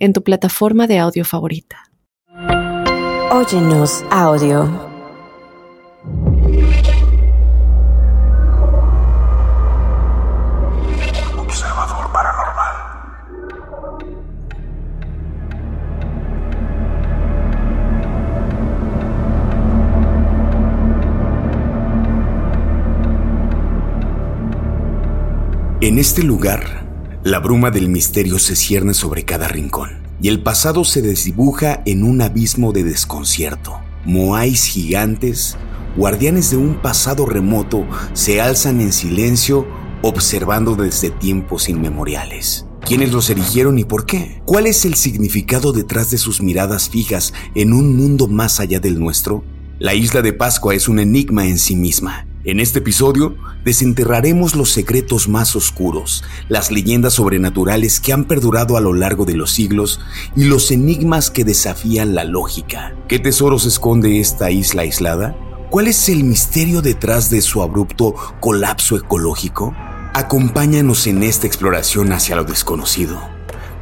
en tu plataforma de audio favorita. Óyenos audio. Observador paranormal. En este lugar la bruma del misterio se cierne sobre cada rincón y el pasado se desdibuja en un abismo de desconcierto. Moais gigantes, guardianes de un pasado remoto, se alzan en silencio observando desde tiempos inmemoriales. ¿Quiénes los erigieron y por qué? ¿Cuál es el significado detrás de sus miradas fijas en un mundo más allá del nuestro? La isla de Pascua es un enigma en sí misma en este episodio desenterraremos los secretos más oscuros, las leyendas sobrenaturales que han perdurado a lo largo de los siglos y los enigmas que desafían la lógica. ¿Qué tesoros esconde esta isla aislada? ¿Cuál es el misterio detrás de su abrupto colapso ecológico? Acompáñanos en esta exploración hacia lo desconocido,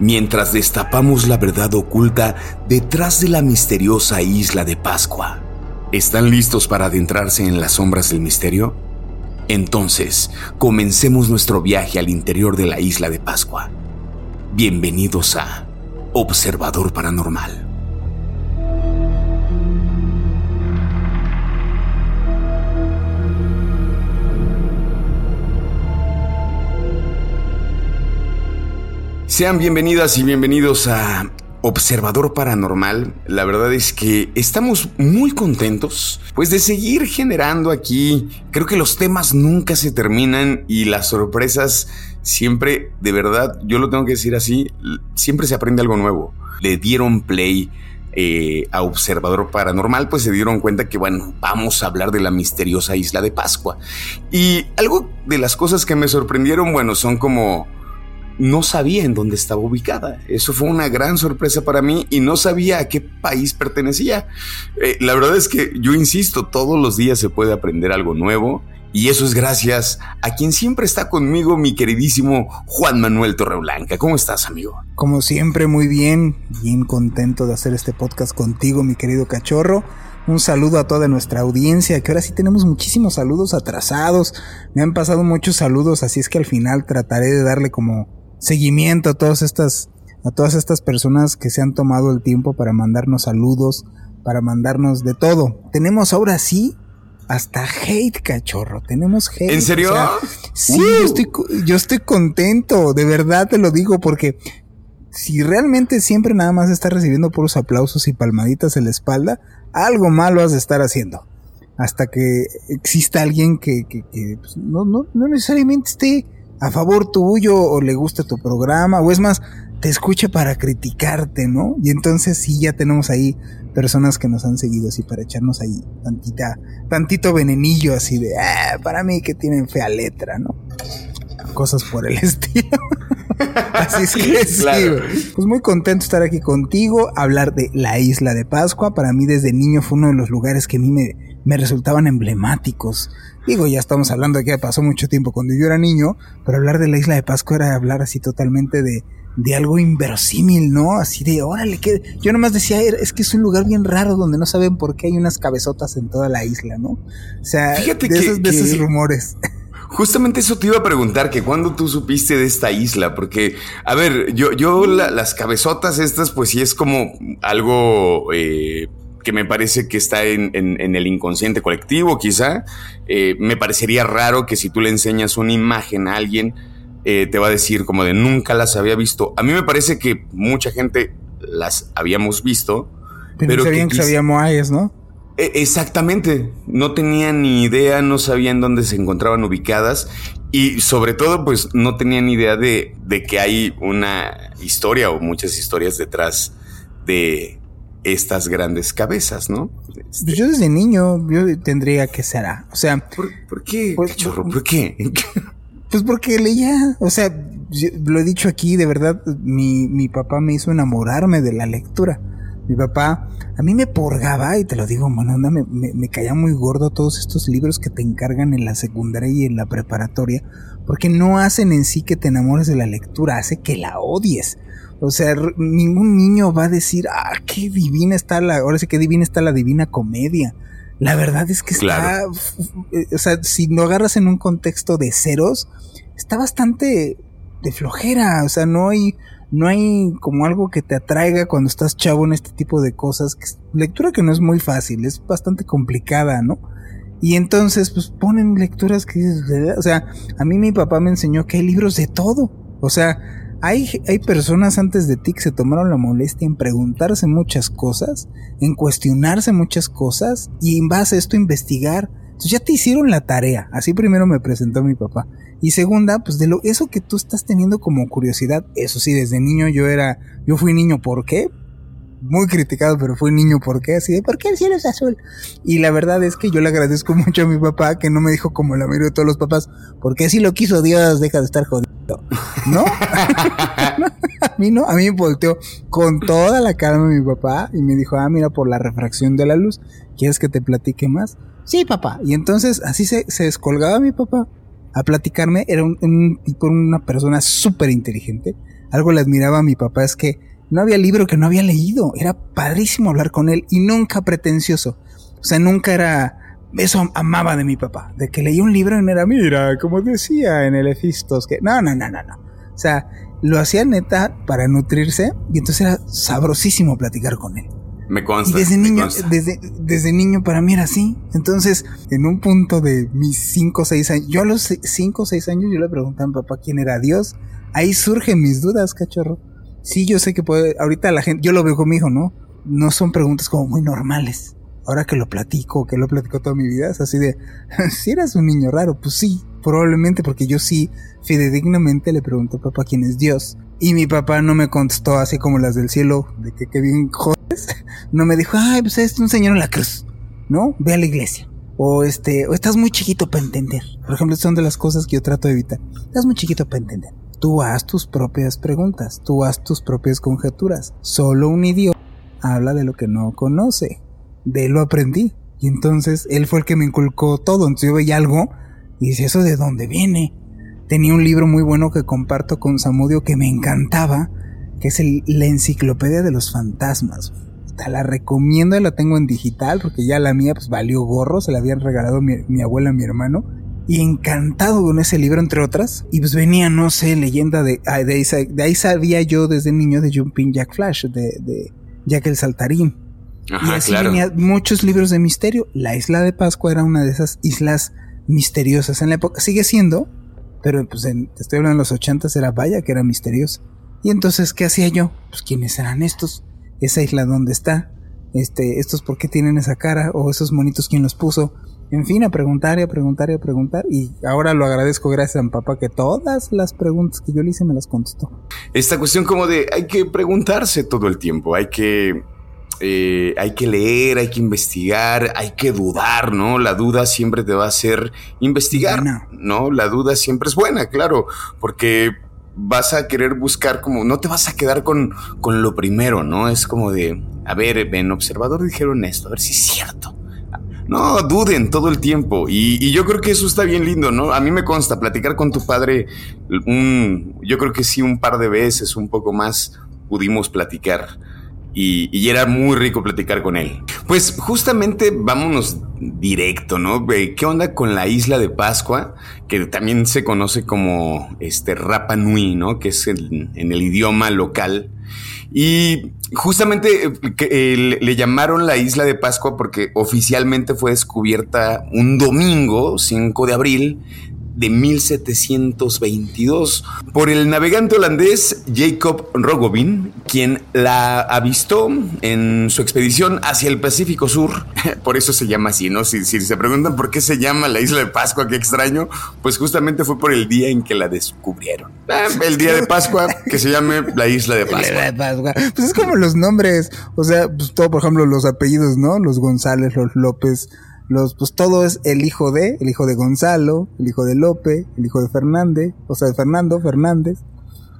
mientras destapamos la verdad oculta detrás de la misteriosa isla de Pascua. ¿Están listos para adentrarse en las sombras del misterio? Entonces, comencemos nuestro viaje al interior de la isla de Pascua. Bienvenidos a Observador Paranormal. Sean bienvenidas y bienvenidos a observador paranormal, la verdad es que estamos muy contentos pues de seguir generando aquí. Creo que los temas nunca se terminan y las sorpresas siempre, de verdad, yo lo tengo que decir así, siempre se aprende algo nuevo. Le dieron play eh, a Observador Paranormal, pues se dieron cuenta que, bueno, vamos a hablar de la misteriosa isla de Pascua. Y algo de las cosas que me sorprendieron, bueno, son como no sabía en dónde estaba ubicada. Eso fue una gran sorpresa para mí y no sabía a qué país pertenecía. Eh, la verdad es que yo insisto, todos los días se puede aprender algo nuevo y eso es gracias a quien siempre está conmigo, mi queridísimo Juan Manuel Torreblanca. ¿Cómo estás, amigo? Como siempre, muy bien, bien contento de hacer este podcast contigo, mi querido cachorro. Un saludo a toda nuestra audiencia, que ahora sí tenemos muchísimos saludos atrasados. Me han pasado muchos saludos, así es que al final trataré de darle como seguimiento a todas estas a todas estas personas que se han tomado el tiempo para mandarnos saludos, para mandarnos de todo. Tenemos ahora sí hasta hate, cachorro. Tenemos hate. ¿En serio? sí, yo, estoy, yo estoy contento, de verdad te lo digo, porque si realmente siempre nada más estás recibiendo puros aplausos y palmaditas en la espalda, algo malo has de estar haciendo. Hasta que exista alguien que, que, pues, no, no, no necesariamente esté a favor tuyo o le gusta tu programa o es más, te escucha para criticarte, ¿no? Y entonces sí ya tenemos ahí personas que nos han seguido así para echarnos ahí tantita, tantito venenillo así de, ah, para mí que tienen fea letra, ¿no? Cosas por el estilo. así es que sí, Pues muy contento de estar aquí contigo, hablar de la isla de Pascua. Para mí desde niño fue uno de los lugares que a mí me, me resultaban emblemáticos. Digo, ya estamos hablando de que pasó mucho tiempo cuando yo era niño, pero hablar de la isla de Pascua era hablar así totalmente de, de algo inverosímil, ¿no? Así de, órale, que yo nomás decía, es que es un lugar bien raro donde no saben por qué hay unas cabezotas en toda la isla, ¿no? O sea, Fíjate de, que, esos, de esos rumores. Justamente eso te iba a preguntar, que cuando tú supiste de esta isla, porque, a ver, yo, yo las cabezotas estas, pues sí es como algo eh, que me parece que está en, el inconsciente colectivo, quizá. Eh, me parecería raro que si tú le enseñas una imagen a alguien, eh, te va a decir como de nunca las había visto. A mí me parece que mucha gente las habíamos visto. Pero, sabían que, que sabía ¿no? E, exactamente, no tenían ni idea, no sabían dónde se encontraban ubicadas y sobre todo pues no tenían ni idea de, de que hay una historia o muchas historias detrás de estas grandes cabezas, ¿no? Este, yo desde niño, yo tendría que ser, o sea... ¿Por, qué, pues, ¿Por qué? Pues porque leía, o sea, lo he dicho aquí, de verdad, mi, mi papá me hizo enamorarme de la lectura. Mi papá a mí me porgaba, y te lo digo, bueno, me, me, me, caía muy gordo todos estos libros que te encargan en la secundaria y en la preparatoria, porque no hacen en sí que te enamores de la lectura, hace que la odies. O sea, ningún niño va a decir, ah, qué divina está la, ahora sí que divina está la divina comedia. La verdad es que está, eh, o sea, si lo agarras en un contexto de ceros, está bastante de flojera, o sea, no hay, no hay como algo que te atraiga cuando estás chavo en este tipo de cosas. Lectura que no es muy fácil, es bastante complicada, ¿no? Y entonces, pues ponen lecturas que, o sea, a mí mi papá me enseñó que hay libros de todo, o sea, hay, hay personas antes de ti que se tomaron la molestia en preguntarse muchas cosas, en cuestionarse muchas cosas y en base a esto investigar. Entonces ya te hicieron la tarea. Así primero me presentó mi papá. Y segunda, pues de lo eso que tú estás teniendo como curiosidad, eso sí, desde niño yo era, yo fui niño, ¿por qué? muy criticado, pero fue niño, ¿por qué? Así de, ¿por qué el cielo es azul? Y la verdad es que yo le agradezco mucho a mi papá que no me dijo como la mayoría de todos los papás, porque si lo quiso Dios, deja de estar jodido. ¿No? a mí no, a mí me volteó con toda la calma mi papá y me dijo, ah, mira, por la refracción de la luz, ¿quieres que te platique más? Sí, papá. Y entonces así se, se descolgaba mi papá a platicarme. Era un, un tipo, una persona súper inteligente. Algo le admiraba a mi papá es que no había libro que no había leído. Era padrísimo hablar con él y nunca pretencioso. O sea, nunca era... Eso amaba de mi papá. De que leía un libro y no era, mira, como decía en el Efistos, que... No, no, no, no, no. O sea, lo hacía neta para nutrirse y entonces era sabrosísimo platicar con él. Me consta. Y desde niño, Desde, desde niño para mí era así. Entonces, en un punto de mis 5 o 6 años, yo a los 5 o 6 años yo le pregunté a mi papá quién era Dios. Ahí surgen mis dudas, cachorro. Sí, yo sé que puede, ahorita la gente, yo lo veo con mi hijo, ¿no? No son preguntas como muy normales. Ahora que lo platico, que lo platico toda mi vida, es así de, si eras un niño raro, pues sí, probablemente porque yo sí, fidedignamente le pregunté a papá quién es Dios. Y mi papá no me contestó así como las del cielo, de que qué bien jodes. No me dijo, ay, pues es un señor en la cruz, ¿no? Ve a la iglesia. O este, o estás muy chiquito para entender. Por ejemplo, son de las cosas que yo trato de evitar. Estás muy chiquito para entender. Tú haz tus propias preguntas, tú haz tus propias conjeturas. Solo un idiota habla de lo que no conoce. De él lo aprendí. Y entonces él fue el que me inculcó todo. Entonces yo veía algo y dice, ¿eso de dónde viene? Tenía un libro muy bueno que comparto con Samudio que me encantaba, que es la enciclopedia de los fantasmas. Te la recomiendo y la tengo en digital porque ya la mía pues valió gorro, se la habían regalado mi, abuela y mi hermano y encantado con ese libro, entre otras. Y pues venía, no sé, leyenda de, de, ahí, sabía yo desde niño de Jumping Jack Flash, de, de Jack el Saltarín. Y así venía muchos libros de misterio. La isla de Pascua era una de esas islas misteriosas en la época. Sigue siendo, pero pues en, te estoy hablando de los ochentas, era vaya que era misteriosa. Y entonces, ¿qué hacía yo? Pues, ¿quiénes eran estos? Esa isla, ¿dónde está? Este, estos, ¿por qué tienen esa cara? O esos monitos, ¿quién los puso? En fin, a preguntar y a preguntar y a preguntar. Y ahora lo agradezco gracias a mi papá que todas las preguntas que yo le hice me las contestó. Esta cuestión como de hay que preguntarse todo el tiempo, hay que, eh, hay que leer, hay que investigar, hay que dudar, ¿no? La duda siempre te va a hacer investigar, ¿no? La duda siempre es buena, claro, porque vas a querer buscar como, no te vas a quedar con, con lo primero, ¿no? Es como de, a ver, en observador dijeron esto, a ver si es cierto no, duden todo el tiempo. Y, yo creo que eso está bien lindo, ¿no? A mí me consta platicar con tu padre, un, yo creo que sí, un par de veces, un poco más, pudimos platicar. Y, era muy rico platicar con él. Pues justamente vámonos directo, ¿no? ¿Qué onda con la isla de Pascua? Que también se conoce como este Rapa Nui, ¿no? Que es en el idioma local. Y justamente eh, le llamaron la isla de Pascua porque oficialmente fue descubierta un domingo, 5 de abril, de 1722 por el navegante holandés Jacob Rogovin, quien la avistó en su expedición hacia el Pacífico Sur. Por eso se llama así, ¿no? Si, se preguntan por qué se llama la isla de Pascua, qué extraño, pues justamente fue por el día en que la descubrieron. Ah, el día de Pascua, que se llame la isla de Pascua. Pues es como los nombres, o sea, pues todo, por ejemplo, los apellidos, ¿no? Los González, los López, los, pues todo es el hijo de, el hijo de Gonzalo, el hijo de Lope, el hijo de Fernández, o sea, de Fernando Fernández.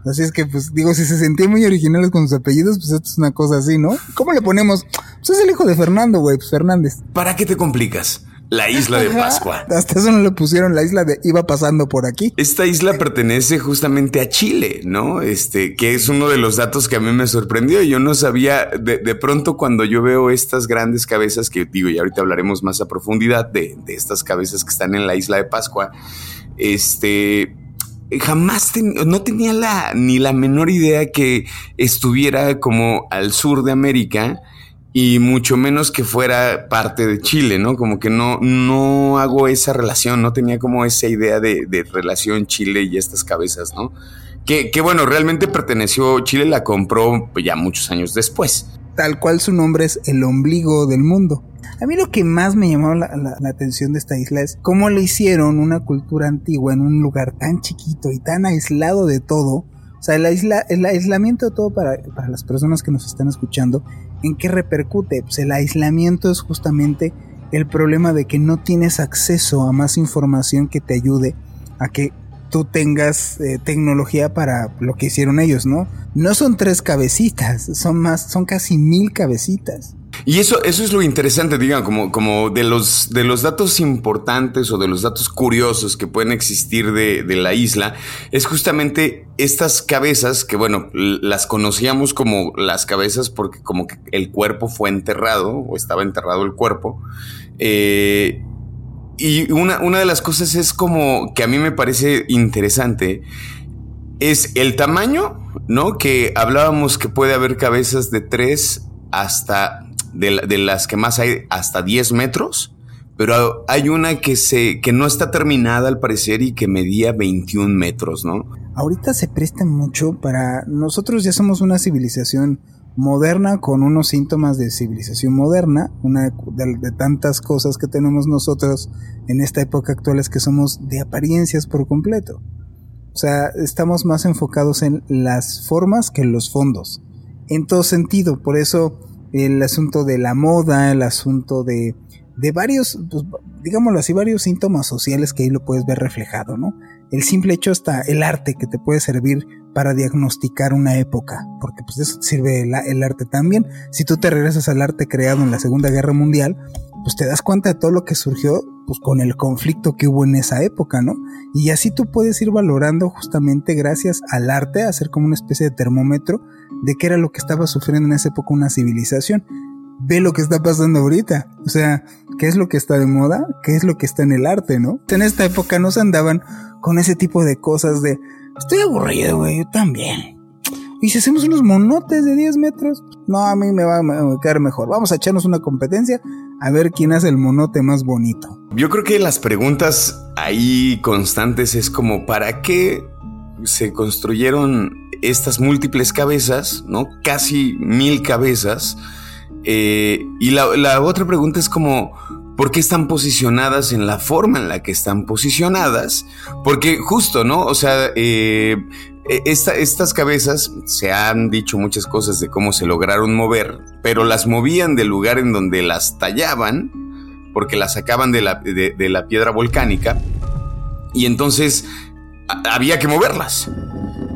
Así es que, pues, digo, si se sentían muy originales con sus apellidos, pues esto es una cosa así, ¿no? ¿Cómo le ponemos? Pues es el hijo de Fernando, güey, pues Fernández. ¿Para qué te complicas? La isla de Pascua. Hasta eso no le pusieron la isla de iba pasando por aquí. Esta isla pertenece justamente a Chile, ¿no? Este, que es uno de los datos que a mí me sorprendió. Yo no sabía, de, de pronto cuando yo veo estas grandes cabezas, que digo, y ahorita hablaremos más a profundidad de, de estas cabezas que están en la isla de Pascua, este, jamás no tenía la, ni la menor idea que estuviera como al sur de América y mucho menos que fuera parte de Chile, ¿no? Como que no, no hago esa relación, no tenía como esa idea de, de relación Chile y estas cabezas, ¿no? Que, que, bueno, realmente perteneció, Chile la compró ya muchos años después. Tal cual su nombre es el ombligo del mundo. A mí lo que más me llamó la, la, atención de esta isla es cómo le hicieron una cultura antigua en un lugar tan chiquito y tan aislado de todo. O sea, la isla, el aislamiento de todo para, para las personas que nos están escuchando ¿En qué repercute? Pues el aislamiento es justamente el problema de que no tienes acceso a más información que te ayude a que tú tengas eh, tecnología para lo que hicieron ellos, ¿no? No son tres cabecitas, son más, son casi mil cabecitas. Y eso, eso es lo interesante, digan, como, como de los, de los datos importantes o de los datos curiosos que pueden existir de, de la isla, es justamente estas cabezas que, bueno, las conocíamos como las cabezas porque como que el cuerpo fue enterrado o estaba enterrado el cuerpo. Eh, y una, una de las cosas es como que a mí me parece interesante es el tamaño, ¿no? Que hablábamos que puede haber cabezas de 3 hasta de, las que más hay hasta 10 metros, pero hay una que, se, que no está terminada al parecer y que medía 21 metros, ¿no? Ahorita se presta mucho para... Nosotros ya somos una civilización moderna con unos síntomas de civilización moderna, una de, tantas cosas que tenemos nosotros en esta época actual es que somos de apariencias por completo. O sea, estamos más enfocados en las formas que en los fondos, en todo sentido. Por eso el asunto de la moda, el asunto de, de varios, pues, digámoslo así, varios síntomas sociales que ahí lo puedes ver reflejado, ¿no? El simple hecho hasta el arte que te puede servir para diagnosticar una época, porque pues eso sirve el, el, arte también. Si tú te regresas al arte creado en la Segunda Guerra Mundial, pues te das cuenta de todo lo que surgió pues con el conflicto que hubo en esa época, ¿no? Y así tú puedes ir valorando justamente gracias al arte, hacer como una especie de termómetro de qué era lo que estaba sufriendo en esa época una civilización. Ve lo que está pasando ahorita. O sea, ¿qué es lo que está de moda? ¿Qué es lo que está en el arte, no? En esta época no se andaban con ese tipo de cosas de, estoy aburrido, güey, yo también. Y si hacemos unos monotes de 10 metros, no, a mí me va a quedar mejor. Vamos a echarnos una competencia a ver quién hace el monote más bonito. Yo creo que las preguntas ahí constantes es como, ¿para qué se construyeron estas múltiples cabezas, ¿no? Casi mil cabezas. Eh, y la, otra pregunta es como, ¿por qué están posicionadas en la forma en la que están posicionadas? Porque justo, ¿no? O sea, eh, e, estas cabezas se han dicho muchas cosas de cómo se lograron mover, pero las movían del lugar en donde las tallaban, porque las sacaban de la, de la piedra volcánica, y entonces había que moverlas.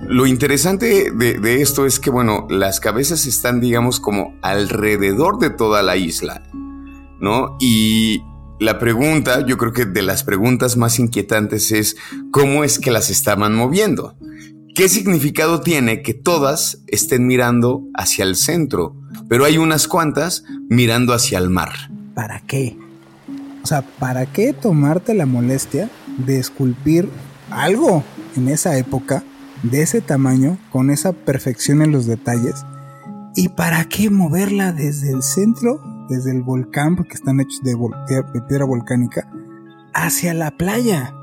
Lo interesante de, esto es que, bueno, las cabezas están, digamos, como alrededor de toda la isla, ¿no? Y la pregunta, yo creo que de las preguntas más inquietantes es, ¿cómo es que las estaban moviendo? ¿Qué significado tiene que todas estén mirando hacia el centro, pero hay unas cuantas mirando hacia el mar? ¿Para qué? O sea, ¿para qué tomarte la molestia de esculpir algo en esa época de ese tamaño, con esa perfección en los detalles. ¿Y para qué moverla desde el centro, desde el volcán, porque están hechos de, piedra volcánica, hacia la playa?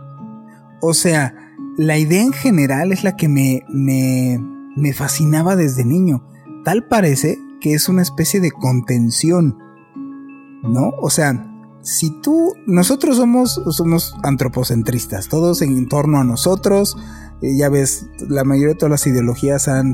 O sea, la idea en general es la que me, me, me fascinaba desde niño. Tal parece que es una especie de contención, ¿no? O sea, si tú, nosotros somos, somos antropocentristas, todos en torno a nosotros, eh, ya ves, la mayoría de todas las ideologías han,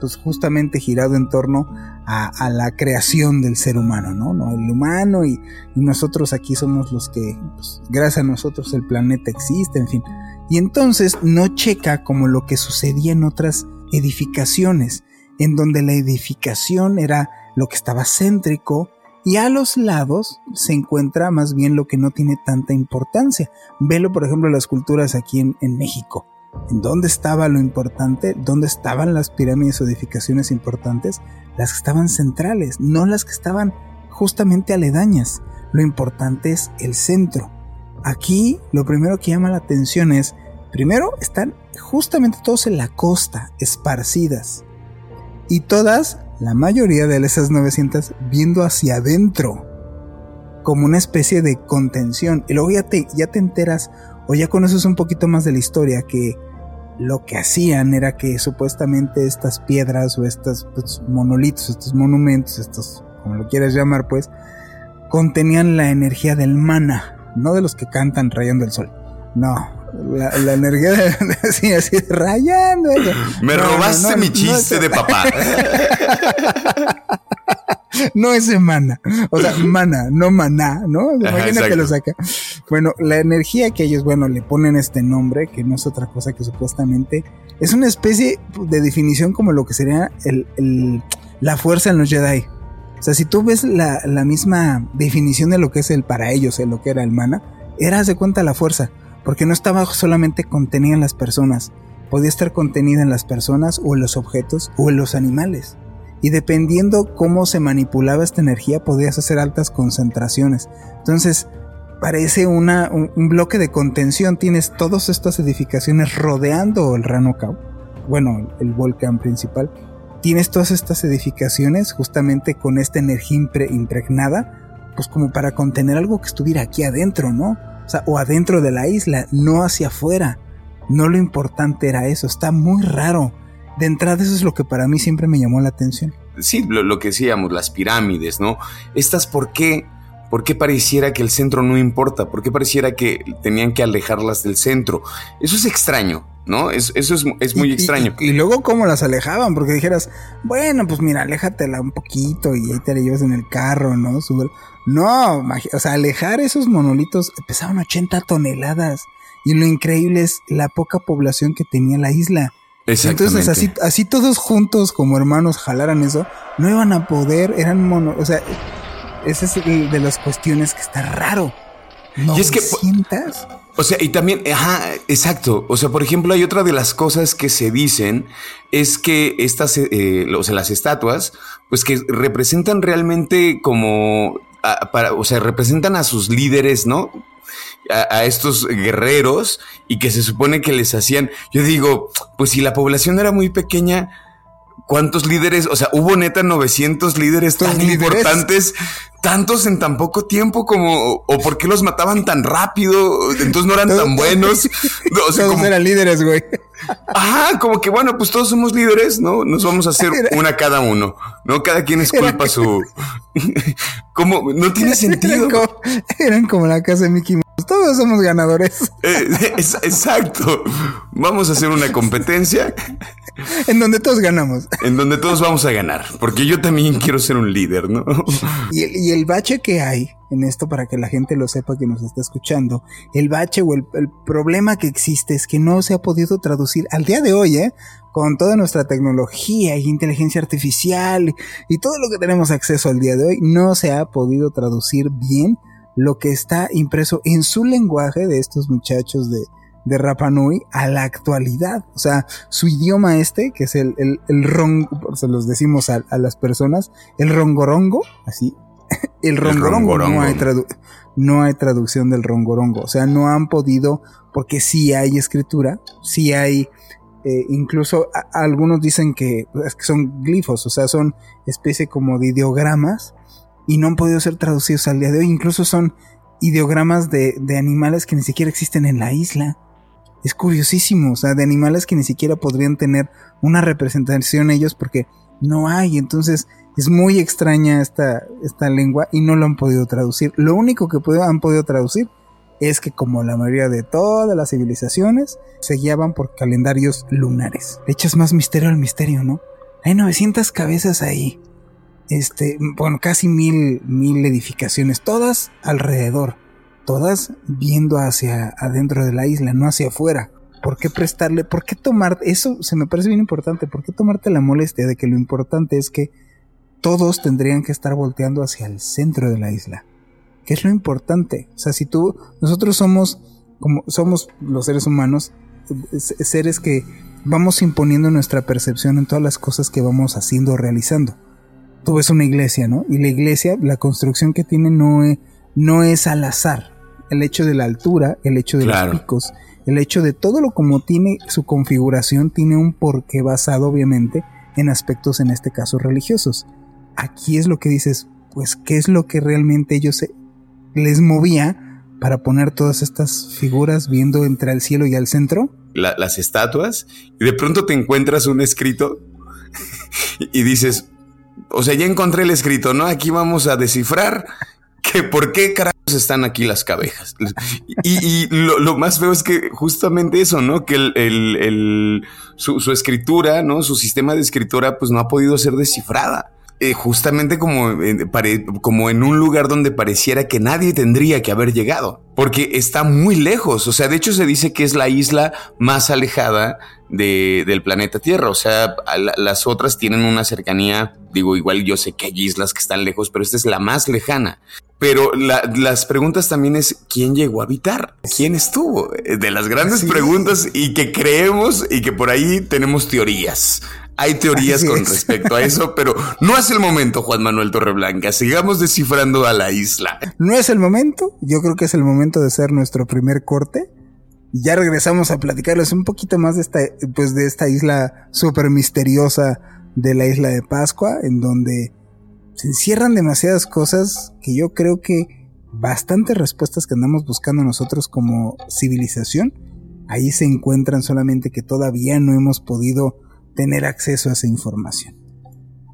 pues, justamente girado en torno a, la creación del ser humano, ¿no? ¿No? El humano y, nosotros aquí somos los que, pues, gracias a nosotros el planeta existe, en fin. Y entonces no checa como lo que sucedía en otras edificaciones, en donde la edificación era lo que estaba céntrico, y a los lados se encuentra más bien lo que no tiene tanta importancia. Velo, por ejemplo, las culturas aquí en, en México. ¿En dónde estaba lo importante? ¿Dónde estaban las pirámides o edificaciones importantes? Las que estaban centrales, no las que estaban justamente aledañas. Lo importante es el centro. Aquí lo primero que llama la atención es, primero, están justamente todos en la costa, esparcidas. Y todas la mayoría de esas 900 viendo hacia adentro, como una especie de contención. Y luego ya te, ya te enteras o ya conoces un poquito más de la historia que lo que hacían era que supuestamente estas piedras o estos pues, monolitos, estos monumentos, estos, como lo quieras llamar, pues, contenían la energía del mana, no de los que cantan rayando el sol. No, la, energía de, así, así, rayando. Me robaste mi chiste de papá. no es semana. O sea, mana, no maná, ¿no? Imagina que lo saca. Bueno, la energía que ellos, bueno, le ponen este nombre, que no es otra cosa que supuestamente es una especie de definición como lo que sería el, la fuerza en los Jedi. O sea, si tú ves la, la misma definición de lo que es el para ellos, lo que era el mana, era de cuenta la fuerza porque no estaba solamente contenida en las personas, podía estar contenida en las personas o en los objetos o en los animales. Y dependiendo cómo se manipulaba esta energía, podías hacer altas concentraciones. Entonces, parece una, un, bloque de contención. Tienes todas estas edificaciones rodeando el Ranokau, bueno, el volcán principal. Tienes todas estas edificaciones justamente con esta energía impregnada, pues como para contener algo que estuviera aquí adentro, ¿no? O sea, o adentro de la isla, no hacia afuera. No lo importante era eso, está muy raro. De entrada eso es lo que para mí siempre me llamó la atención. Sí, lo, que decíamos, las pirámides, ¿no? Estas, ¿por qué? ¿Por qué pareciera que el centro no importa? ¿Por qué pareciera que tenían que alejarlas del centro? Eso es extraño, ¿no? eso es, muy extraño. Y, luego cómo las alejaban, porque dijeras, bueno, pues mira, aléjatela un poquito y ahí te la llevas en el carro, ¿no? No, o sea, alejar esos monolitos pesaban 80 toneladas. Y lo increíble es la poca población que tenía la isla. Entonces, así, así todos juntos como hermanos jalaran eso, no iban a poder, eran mono, o sea, esa es de las cuestiones que está raro. ¿No y es que, o sea, y también, ajá, exacto. O sea, por ejemplo, hay otra de las cosas que se dicen es que estas, eh, o sea, las estatuas, pues que representan realmente como para, o sea, representan a sus líderes, ¿no? A, estos guerreros y que se supone que les hacían, yo digo, pues si la población era muy pequeña, ¿cuántos líderes? O sea, hubo neta 900 líderes tan importantes, tantos en tan poco tiempo como, o por qué los mataban tan rápido, entonces no eran tan buenos. O sea, todos eran líderes, güey. Ajá, como que bueno, pues todos somos líderes, ¿no? Nos vamos a hacer una cada uno, ¿no? Cada quien es culpa su. como, no tiene sentido. Eran como, la casa de Mickey. Todos somos ganadores. Eh, exacto. Vamos a hacer una competencia. En donde todos ganamos. En donde todos vamos a ganar. Porque yo también quiero ser un líder, ¿no? Y, el bache que hay en esto para que la gente lo sepa que nos está escuchando, el bache o el, problema que existe es que no se ha podido traducir al día de hoy, ¿eh? con toda nuestra tecnología y inteligencia artificial y todo lo que tenemos acceso al día de hoy, no se ha podido traducir bien lo que está impreso en su lenguaje de estos muchachos de, de Rapanui a la actualidad. O sea, su idioma este, que es el, el, el rongo, se los decimos a, a, las personas, el rongorongo, así, el rongorongo, No, hay no hay traducción del rongorongo. O sea, no han podido, porque sí hay escritura, sí hay, eh, incluso algunos dicen que, que son glifos, o sea, son especie como de ideogramas y no han podido ser traducidos al día de hoy. Incluso son ideogramas de, de animales que ni siquiera existen en la isla. es curiosísimo, o sea, de animales que ni siquiera podrían tener una representación ellos porque no hay, entonces es muy extraña esta, esta lengua y no lo han podido traducir. Lo único que han podido traducir es que como la mayoría de todas las civilizaciones se guiaban por calendarios lunares. Echas más misterio al misterio, ¿no? Hay 900 cabezas ahí. Este, bueno, casi mil, mil edificaciones, todas alrededor, todas viendo hacia adentro de la isla, no hacia afuera. ¿Por qué prestarle, por qué tomar, eso se me parece bien importante, por qué tomarte la molestia de que lo importante es que todos tendrían que estar volteando hacia el centro de la isla? ¿Qué es lo importante? O sea, si tú, nosotros somos, como somos los seres humanos, seres que vamos imponiendo nuestra percepción en todas las cosas que vamos haciendo o realizando. Tú ves una iglesia, ¿no? Y la iglesia, la construcción que tiene no es, no es al azar. El hecho de la altura, el hecho de los picos, el hecho de todo lo como tiene su configuración, tiene un porqué basado, obviamente, en aspectos, en este caso, religiosos. Aquí es lo que dices, pues, ¿qué es lo que realmente ellos les movía para poner todas estas figuras viendo entre el cielo y al centro? las estatuas, y de pronto te encuentras un escrito y dices, o sea, ya encontré el escrito, ¿no? Aquí vamos a descifrar que por qué carajos están aquí las cabejas. Y, lo, más feo es que justamente eso, ¿no? Que el, su, su, escritura, ¿no? Su sistema de escritura, pues no ha podido ser descifrada. Eh, justamente como, como en un lugar donde pareciera que nadie tendría que haber llegado, porque está muy lejos, o sea, de hecho se dice que es la isla más alejada del planeta Tierra, o sea, las otras tienen una cercanía, digo, igual yo sé que hay islas que están lejos, pero esta es la más lejana. Pero las preguntas también es quién llegó a habitar, quién estuvo, de las grandes preguntas y que creemos y que por ahí tenemos teorías. Hay teorías con respecto a eso, pero no es el momento, Juan Manuel Torreblanca. Sigamos descifrando a la isla. No es el momento. Yo creo que es el momento de hacer nuestro primer corte. Ya regresamos a platicarles un poquito más de esta, pues de esta isla súper misteriosa de la isla de Pascua, en donde se encierran demasiadas cosas que yo creo que bastantes respuestas que andamos buscando nosotros como civilización, ahí se encuentran solamente que todavía no hemos podido tener acceso a esa información.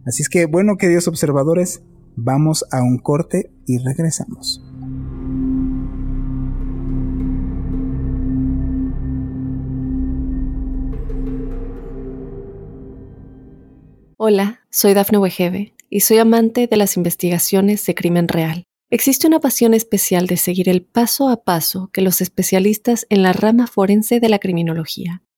Así es que, bueno, queridos observadores, vamos a un corte y regresamos. Hola, soy Dafne Wegebe y soy amante de las investigaciones de crimen real. Existe una pasión especial de seguir el paso a paso que los especialistas en la rama forense de la criminología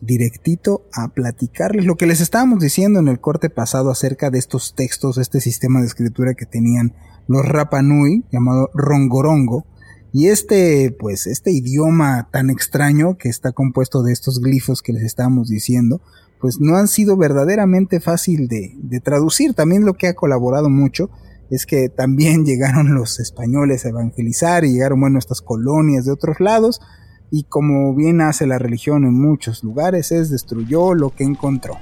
directito a platicarles lo que les estábamos diciendo en el corte pasado acerca de estos textos, este sistema de escritura que tenían los Rapa Nui, llamado Rongorongo, y este, pues, este idioma tan extraño que está compuesto de estos glifos que les estábamos diciendo, pues no han sido verdaderamente fácil de, de traducir. También lo que ha colaborado mucho es que también llegaron los españoles a evangelizar y llegaron, bueno, estas colonias de otros lados, y como bien hace la religión en muchos lugares, es destruyó lo que encontró.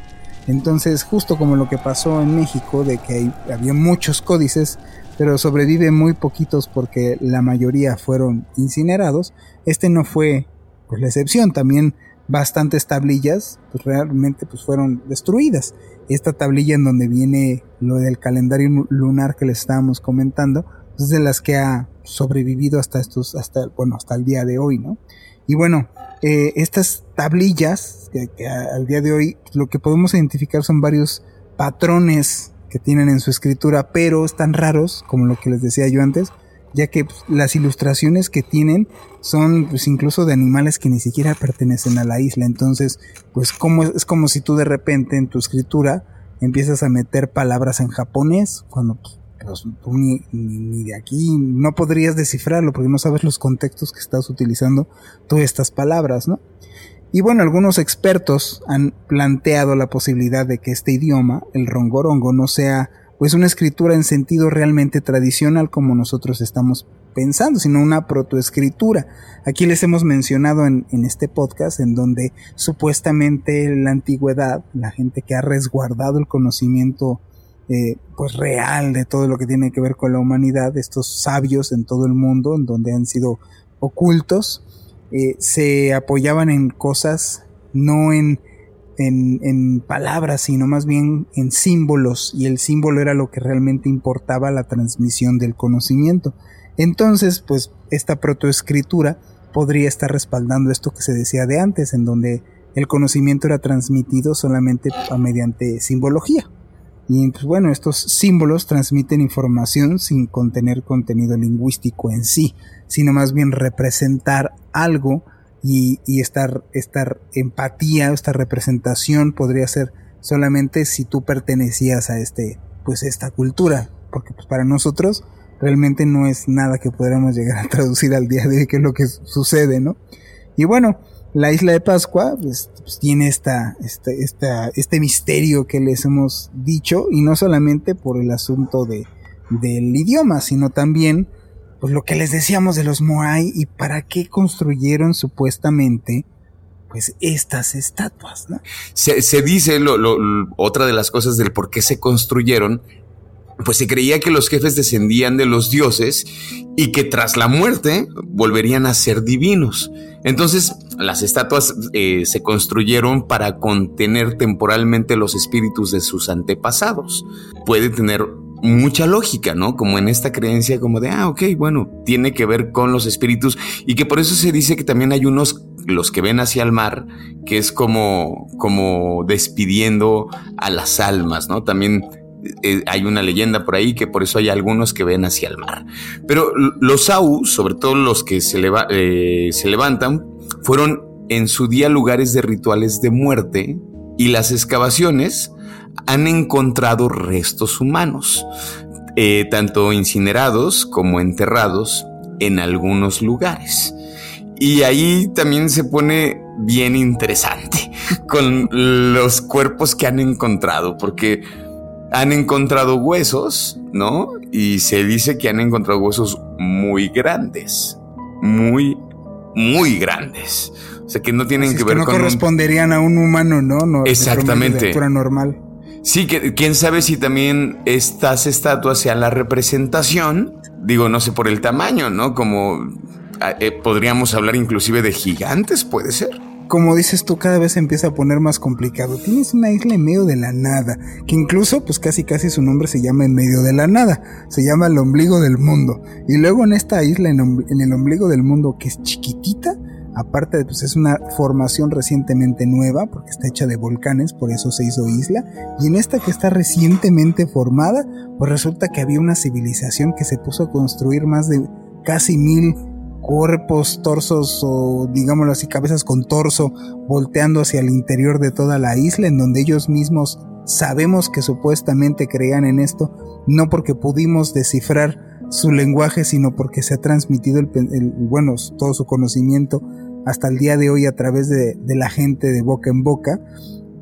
Entonces, justo como lo que pasó en México, de que había muchos códices, pero sobreviven muy poquitos porque la mayoría fueron incinerados, este no fue pues, la excepción. También bastantes tablillas pues, realmente pues, fueron destruidas. Esta tablilla en donde viene lo del calendario lunar que les estábamos comentando, es de las que ha sobrevivido hasta estos, hasta, bueno, hasta el día de hoy, ¿no? Y bueno, eh, estas tablillas, que, al día de hoy lo que podemos identificar son varios patrones que tienen en su escritura, pero están raros, como lo que les decía yo antes, ya que pues, las ilustraciones que tienen son pues, incluso de animales que ni siquiera pertenecen a la isla. Entonces, pues como, es como si tú de repente en tu escritura empiezas a meter palabras en japonés, cuando pues, tú ni, de aquí no podrías descifrarlo porque no sabes los contextos que estás utilizando todas estas palabras, ¿no? Y bueno, algunos expertos han planteado la posibilidad de que este idioma, el rongorongo, no sea pues una escritura en sentido realmente tradicional como nosotros estamos pensando, sino una protoescritura. Aquí les hemos mencionado en, este podcast en donde supuestamente la antigüedad, la gente que ha resguardado el conocimiento eh, pues real de todo lo que tiene que ver con la humanidad, estos sabios en todo el mundo, en donde han sido ocultos, eh, se apoyaban en cosas, no en, en, en, palabras, sino más bien en símbolos, y el símbolo era lo que realmente importaba la transmisión del conocimiento. Entonces, pues esta protoescritura podría estar respaldando esto que se decía de antes, en donde el conocimiento era transmitido solamente mediante simbología. Y pues bueno, estos símbolos transmiten información sin contener contenido lingüístico en sí, sino más bien representar algo y, y estar, estar empatía, esta representación podría ser solamente si tú pertenecías a este, pues esta cultura, porque pues para nosotros realmente no es nada que podamos llegar a traducir al día de hoy, que es lo que sucede, ¿no? Y bueno, la isla de Pascua pues, pues tiene este, esta, este misterio que les hemos dicho, y no solamente por el asunto de, del idioma, sino también pues lo que les decíamos de los Moai y para qué construyeron supuestamente pues estas estatuas, ¿no? Se, dice, lo, otra de las cosas del por qué se construyeron pues se creía que los jefes descendían de los dioses y que tras la muerte volverían a ser divinos. Entonces, las estatuas eh, se construyeron para contener temporalmente los espíritus de sus antepasados. Puede tener mucha lógica, ¿no? Como en esta creencia como de, ah, ok, bueno, tiene que ver con los espíritus y que por eso se dice que también hay unos, los que ven hacia el mar, que es como, como despidiendo a las almas, ¿no? También eh, hay una leyenda por ahí que por eso hay algunos que ven hacia el mar. Pero los Au, sobre todo los que se, eh, se levantan, fueron en su día lugares de rituales de muerte y las excavaciones han encontrado restos humanos, eh, tanto incinerados como enterrados en algunos lugares. Y ahí también se pone bien interesante con los cuerpos que han encontrado, porque han encontrado huesos, ¿no? Y se dice que han encontrado huesos muy grandes, muy, muy grandes. O sea, que no tienen que ver no con. No corresponderían a un humano, ¿no? no Exactamente. De normal. Sí, que quién sabe si también estas estatuas sean la representación, digo, no sé por el tamaño, ¿no? Como ah, eh, podríamos hablar inclusive de gigantes, puede ser como dices tú, cada vez se empieza a poner más complicado. Tienes una isla en medio de la nada, que incluso, pues casi casi su nombre se llama en medio de la nada, se llama el ombligo del mundo. Y luego en esta isla, en, el ombligo del mundo, que es chiquitita, aparte de, pues es una formación recientemente nueva, porque está hecha de volcanes, por eso se hizo isla. Y en esta que está recientemente formada, pues resulta que había una civilización que se puso a construir más de casi mil cuerpos, torsos o digámoslo así, cabezas con torso volteando hacia el interior de toda la isla en donde ellos mismos sabemos que supuestamente creían en esto, no porque pudimos descifrar su lenguaje, sino porque se ha transmitido el, bueno, todo su conocimiento hasta el día de hoy a través de, de, la gente de boca en boca.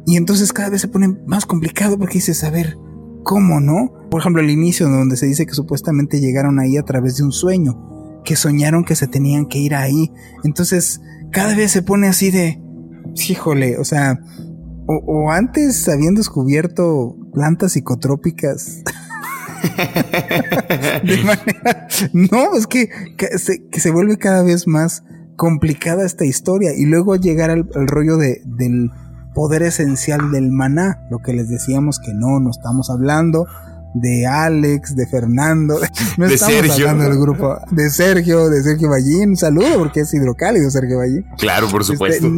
Y entonces cada vez se pone más complicado porque dices, a ver, ¿cómo no? Por ejemplo, el inicio donde se dice que supuestamente llegaron ahí a través de un sueño que soñaron que se tenían que ir ahí. Entonces, cada vez se pone así de, híjole, o sea, o, antes habían descubierto plantas psicotrópicas. de manera, no, es que, que, se, vuelve cada vez más complicada esta historia y luego llegar al, al rollo de, del poder esencial del maná, lo que les decíamos que no, no estamos hablando de Alex, de Fernando, no de estamos Sergio. hablando del grupo, de Sergio, de Sergio Ballín, un saludo porque es hidrocálido Sergio Ballín. Claro, por Este, supuesto.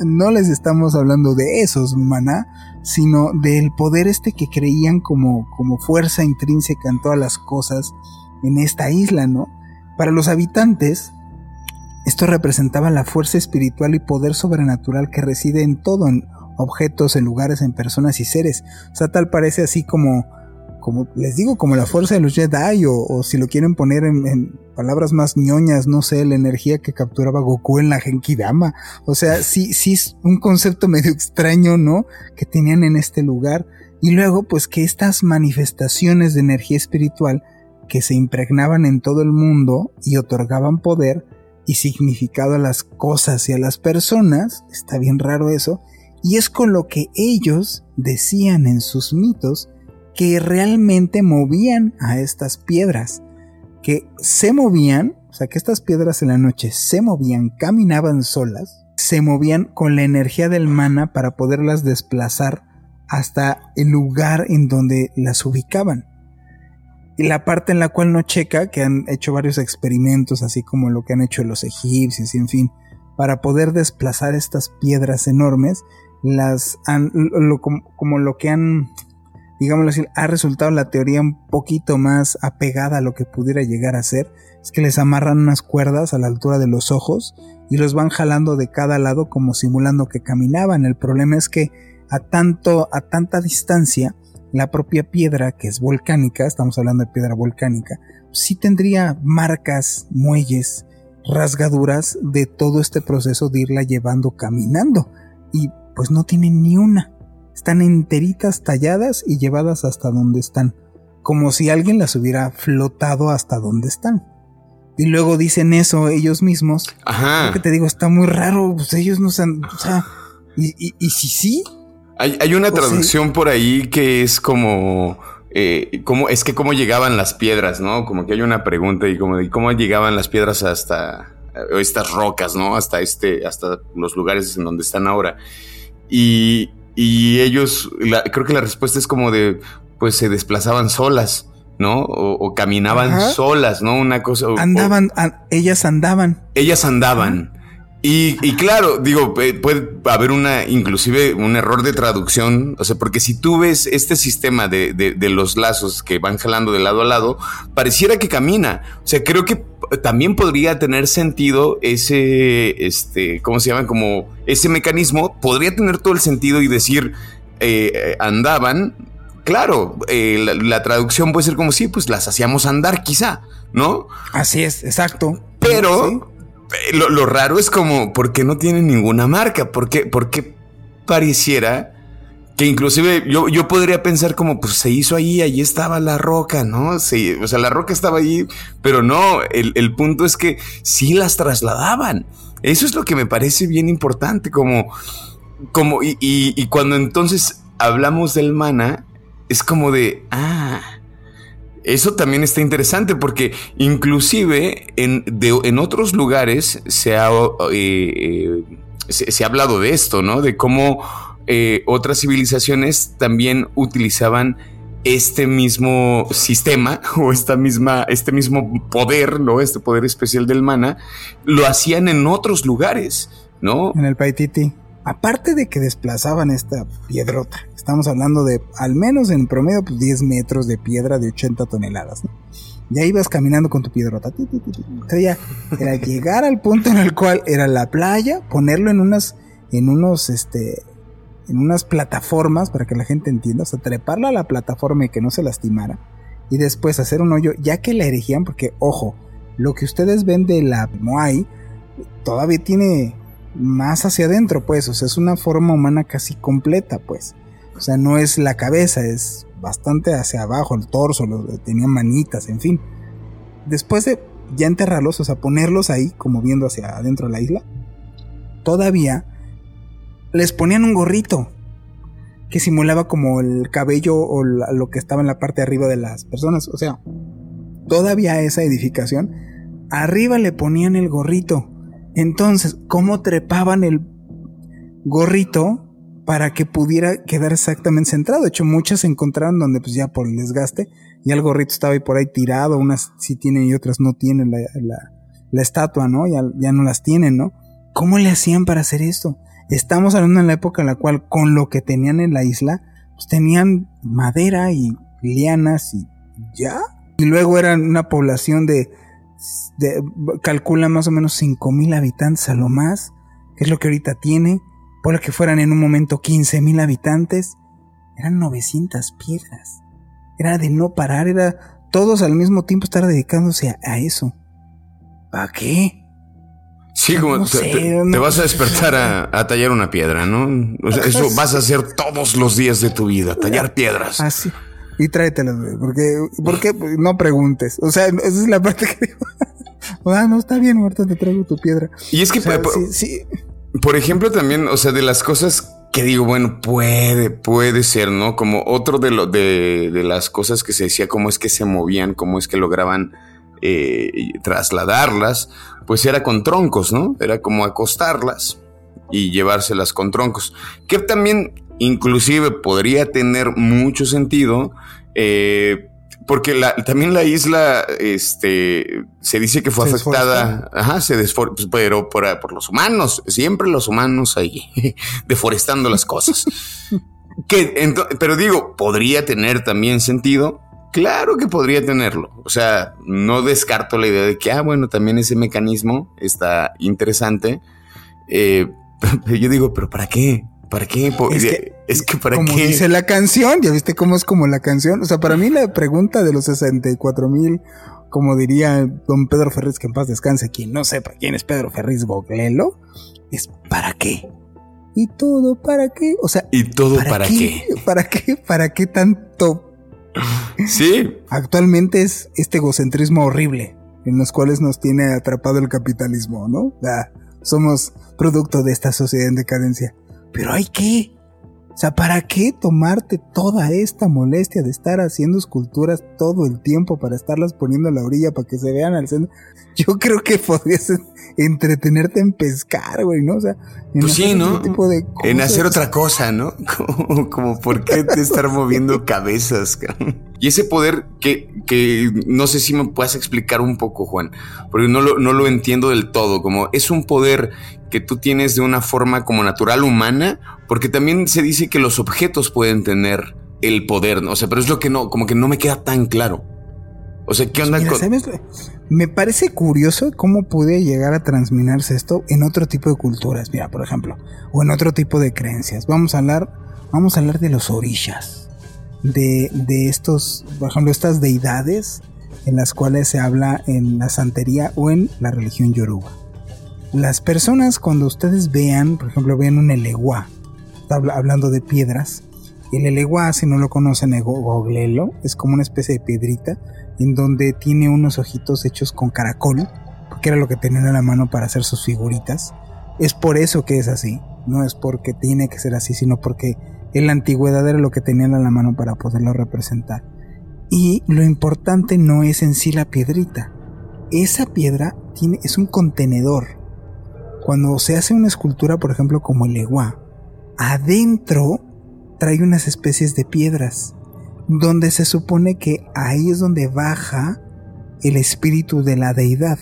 no les estamos hablando de esos, maná, sino del poder este que creían como, como fuerza intrínseca en todas las cosas en esta isla, ¿no? Para los habitantes, esto representaba la fuerza espiritual y poder sobrenatural que reside en todo, en objetos, en lugares, en personas y seres. O sea, tal parece así como como les digo, como la fuerza de los Jedi, o, si lo quieren poner en, palabras más ñoñas, no sé, la energía que capturaba Goku en la Genkidama. O sea, sí, sí es un concepto medio extraño, ¿no? Que tenían en este lugar. Y luego, pues que estas manifestaciones de energía espiritual que se impregnaban en todo el mundo y otorgaban poder y significado a las cosas y a las personas, está bien raro eso, y es con lo que ellos decían en sus mitos que realmente movían a estas piedras, que se movían, o sea que estas piedras en la noche se movían, caminaban solas, se movían con la energía del mana para poderlas desplazar hasta el lugar en donde las ubicaban. Y la parte en la cual no checa, que han hecho varios experimentos, así como lo que han hecho los egipcios, y en fin, para poder desplazar estas piedras enormes, las han, como lo que han digámoslo así, ha resultado la teoría un poquito más apegada a lo que pudiera llegar a ser, es que les amarran unas cuerdas a la altura de los ojos y los van jalando de cada lado como simulando que caminaban. El problema es que a tanto, a tanta distancia, la propia piedra, que es volcánica, estamos hablando de piedra volcánica, sí tendría marcas, muelles, rasgaduras de todo este proceso de irla llevando caminando. Y pues no tiene ni una. Están enteritas talladas y llevadas hasta donde están, como si alguien las hubiera flotado hasta donde están. Y luego dicen eso ellos mismos. Ajá. Lo que te digo, está muy raro. Pues ellos no se O sea, y, y, si sí. Hay, una pues traducción por ahí que es como. Eh, cómo, es que cómo llegaban las piedras, ¿no? Como que hay una pregunta y como de cómo llegaban las piedras hasta estas rocas, ¿no? Hasta este, hasta los lugares en donde están ahora. Y, y ellos, creo que la respuesta es como de, pues se desplazaban solas, ¿no? O, caminaban solas, ¿no? Una cosa. Andaban, ellas andaban. Ellas andaban. Y, y, claro, digo, eh, puede haber una, inclusive un error de traducción, o sea, porque si tú ves este sistema de, de, de, los lazos que van jalando de lado a lado, pareciera que camina. O sea, creo que también podría tener sentido ese, este, ¿cómo se llama? Como ese mecanismo, podría tener todo el sentido y decir, eh, andaban, claro, eh, la, traducción puede ser como si, pues las hacíamos andar quizá, ¿no? Así es, exacto. Pero... Eh, lo, raro es como, ¿por qué no tiene ninguna marca? ¿Por qué, pareciera que inclusive yo, yo podría pensar como, pues se hizo ahí, allí estaba la roca, ¿no? Sí, o sea, la roca estaba allí, pero no, el, punto es que sí las trasladaban. Eso es lo que me parece bien importante, como, como, y, cuando entonces hablamos del mana, es como de, ah, eso también está interesante porque inclusive en, en otros lugares se ha, eh, eh, se, ha hablado de esto, ¿no? De cómo eh, otras civilizaciones también utilizaban este mismo sistema o esta misma, este mismo poder, ¿no? Este poder especial del mana, lo hacían en otros lugares, ¿no? En el Paititi. Aparte de que desplazaban esta piedrota, estamos hablando de al menos en promedio 10 pues, metros de piedra de 80 toneladas. ¿no? Ya ibas caminando con tu piedrota. ya era llegar al punto en el cual era la playa, ponerlo en unas, en unos, este, en unas plataformas para que la gente entienda, o sea, treparla a la plataforma y que no se lastimara. Y después hacer un hoyo, ya que la erigían, porque ojo, lo que ustedes ven de la Moai todavía tiene más hacia adentro, pues, o sea, es una forma humana casi completa, pues. O sea, no es la cabeza, es bastante hacia abajo, el torso, tenían manitas, en fin. Después de ya enterrarlos, o sea, ponerlos ahí, como viendo hacia adentro de la isla, todavía les ponían un gorrito que simulaba como el cabello o lo que estaba en la parte de arriba de las personas. O sea, todavía esa edificación, arriba le ponían el gorrito entonces, ¿cómo trepaban el gorrito para que pudiera quedar exactamente centrado? De hecho, muchas se encontraron donde pues ya por el desgaste, ya el gorrito estaba ahí por ahí tirado, unas sí tienen y otras no tienen la, estatua, ¿no? Ya, ya no las tienen, ¿no? ¿Cómo le hacían para hacer esto? Estamos hablando en la época en la cual con lo que tenían en la isla, pues tenían madera y lianas y ya. Y luego eran una población de calcula más o menos 5.000 habitantes a lo más, que es lo que ahorita tiene. Por lo que fueran en un momento 15.000 habitantes, eran 900 piedras. Era de no parar, era todos al mismo tiempo estar dedicándose a, eso. ¿Para qué? Sí, como te, vas a despertar a, tallar una piedra, ¿no? O sea, eso vas a hacer todos los días de tu vida, tallar piedras. Así. Y tráetelas, porque, porque no preguntes. O sea, esa es la parte que digo. ah, no, está bien, ahorita te traigo tu piedra. Y es que, sí, por ejemplo, también, o sea, de las cosas que digo, bueno, puede, puede ser, ¿no? Como otro de, lo, de, de las cosas que se decía, cómo es que se movían, cómo es que lograban eh, trasladarlas, pues era con troncos, ¿no? Era como acostarlas y llevárselas con troncos. Que también inclusive podría tener mucho sentido. Eh, porque también la isla este, se dice que fue afectada, ajá, se pues, pero por, por, los humanos, siempre los humanos ahí deforestando las cosas. que, pero digo, podría tener también sentido. Claro que podría tenerlo. O sea, no descarto la idea de que, ah, bueno, también ese mecanismo está interesante. Eh, yo digo, pero ¿para qué? ¿Para qué? Es que, para como dice la canción, ya viste cómo es como la canción. O sea, para mí la pregunta de los 64 mil, como diría don Pedro Ferriz, que en paz descanse, quien no sepa quién es Pedro Ferriz Goglelo, es ¿para qué? ¿Y todo para qué? O sea, ¿y todo para, qué? ¿Para qué? ¿Para qué tanto? Sí. Actualmente es este egocentrismo horrible en los cuales nos tiene atrapado el capitalismo, ¿no? somos producto de esta sociedad en decadencia. Pero hay que. O sea, ¿para qué tomarte toda esta molestia de estar haciendo esculturas todo el tiempo para estarlas poniendo a la orilla para que se vean al centro? Yo creo que podrías entretenerte en pescar, güey, ¿no? O sea, en pues sí, ¿no? En hacer otra cosa, ¿no? Como, como por qué te estar moviendo cabezas, Y ese poder que, que no sé si me puedes explicar un poco, Juan, porque no lo, no lo entiendo del todo, como es un poder que tú tienes de una forma como natural humana, porque también se dice que los objetos pueden tener el poder, ¿no? o sea, pero es lo que no, como que no me queda tan claro. O sea, ¿qué onda con...? Me parece curioso cómo puede llegar a transminarse esto en otro tipo de culturas, mira, por ejemplo, o en otro tipo de creencias. Vamos a hablar, vamos a hablar de los orishas, de, de estos, por ejemplo, estas deidades en las cuales se habla en la santería o en la religión yoruba las personas cuando ustedes vean, por ejemplo, vean un eleguá, hablando de piedras, el eleguá, si no lo conocen, goglelo, es como una especie de piedrita en donde tiene unos ojitos hechos con caracol, porque era lo que tenían en la mano para hacer sus figuritas. Es por eso que es así, no es porque tiene que ser así, sino porque en la antigüedad era lo que tenían en la mano para poderlo representar. Y lo importante no es en sí la piedrita. Esa piedra tiene, es un contenedor cuando se hace una escultura, por ejemplo, como el legua, adentro trae unas especies de piedras, donde se supone que ahí es donde baja el espíritu de la deidad.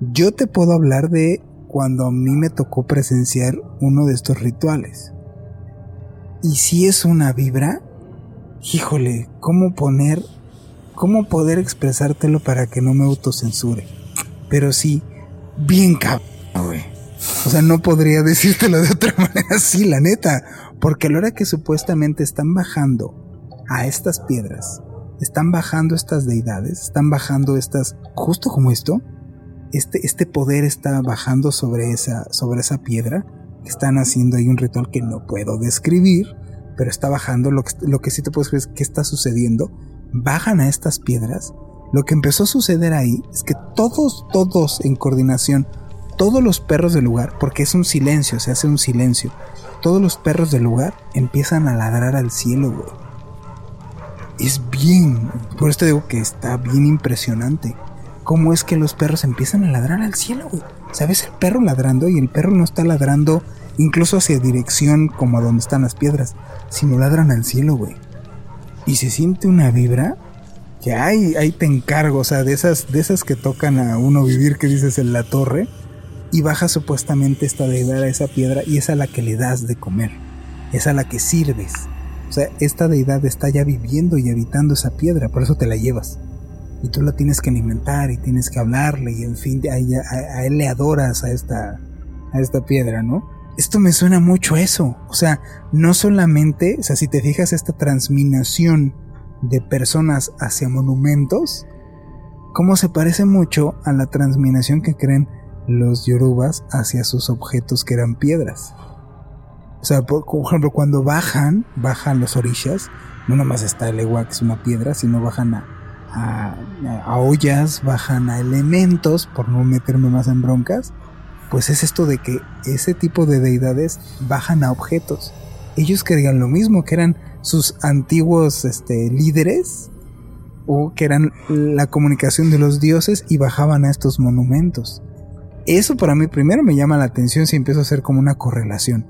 Yo te puedo hablar de cuando a mí me tocó presenciar uno de estos rituales. Y si es una vibra, híjole, ¿cómo poner, cómo poder expresártelo para que no me autocensure? Pero sí, bien cabrón o sea, no podría decírtelo de otra manera. Así, la neta. Porque a la hora que supuestamente están bajando a estas piedras, están bajando estas deidades, están bajando estas, justo como esto, este, este poder está bajando sobre esa, sobre esa piedra, están haciendo ahí un ritual que no puedo describir, pero está bajando, lo que, lo que sí te puedo decir es que está sucediendo, bajan a estas piedras, lo que empezó a suceder ahí es que todos, todos en coordinación, todos los perros del lugar, porque es un silencio, se hace un silencio, todos los perros del lugar empiezan a ladrar al cielo, güey. Es bien, por esto digo que está bien impresionante. ¿Cómo es que los perros empiezan a ladrar al cielo, güey? ¿Sabes? El perro ladrando y el perro no está ladrando incluso hacia dirección como a donde están las piedras, sino ladran al cielo, güey. Y se siente una vibra que hay, ahí te encargo, o sea, de esas, de esas que tocan a uno vivir que dices en la torre y baja supuestamente esta deidad a esa piedra y es a la que le das de comer, es a la que sirves. O sea, esta deidad está ya viviendo y habitando esa piedra, por eso te la llevas. Y tú la tienes que alimentar y tienes que hablarle y en fin, a, a, él le adoras a esta, a esta piedra, ¿no? Esto me suena mucho a eso. O sea, no solamente, o sea, si te fijas esta transminación de personas hacia monumentos, cómo se parece mucho a la transminación que creen los yorubas hacia sus objetos que eran piedras. O sea, por, ejemplo, cuando bajan, bajan los orishas, no nomás está el Ewa, que es una piedra, sino bajan a, a, ollas, bajan a elementos, por no meterme más en broncas, pues es esto de que ese tipo de deidades bajan a objetos. Ellos creían lo mismo, que eran sus antiguos este, líderes, o que eran la comunicación de los dioses y bajaban a estos monumentos. Eso para mí primero me llama la atención si empiezo a hacer como una correlación.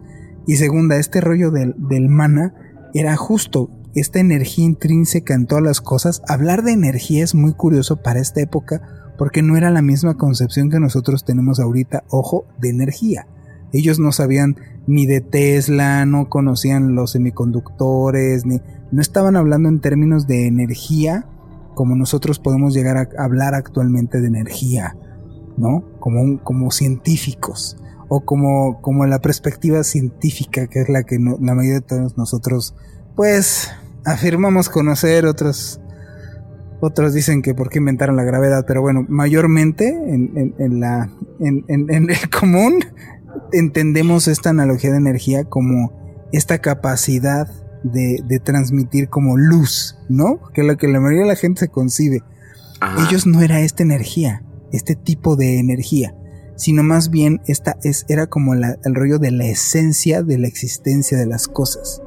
Y segunda, este rollo del, del mana era justo esta energía intrínseca en todas las cosas. Hablar de energía es muy curioso para esta época porque no era la misma concepción que nosotros tenemos ahorita, ojo, de energía. Ellos no sabían ni de Tesla, no conocían los semiconductores, ni no estaban hablando en términos de energía como nosotros podemos llegar a hablar actualmente de energía, ¿no? Como, como científicos o como, como la perspectiva científica que es la que la mayoría de todos nosotros pues afirmamos conocer, otros, otros dicen que por qué inventaron la gravedad, pero bueno, mayormente en, la, en, el común entendemos esta analogía de energía como esta capacidad de, de, transmitir como luz, ¿no? Que es lo que la mayoría de la gente se concibe. Ellos no era esta energía, este tipo de energía, sino más bien esta es, era como el rollo de la esencia de la existencia de las cosas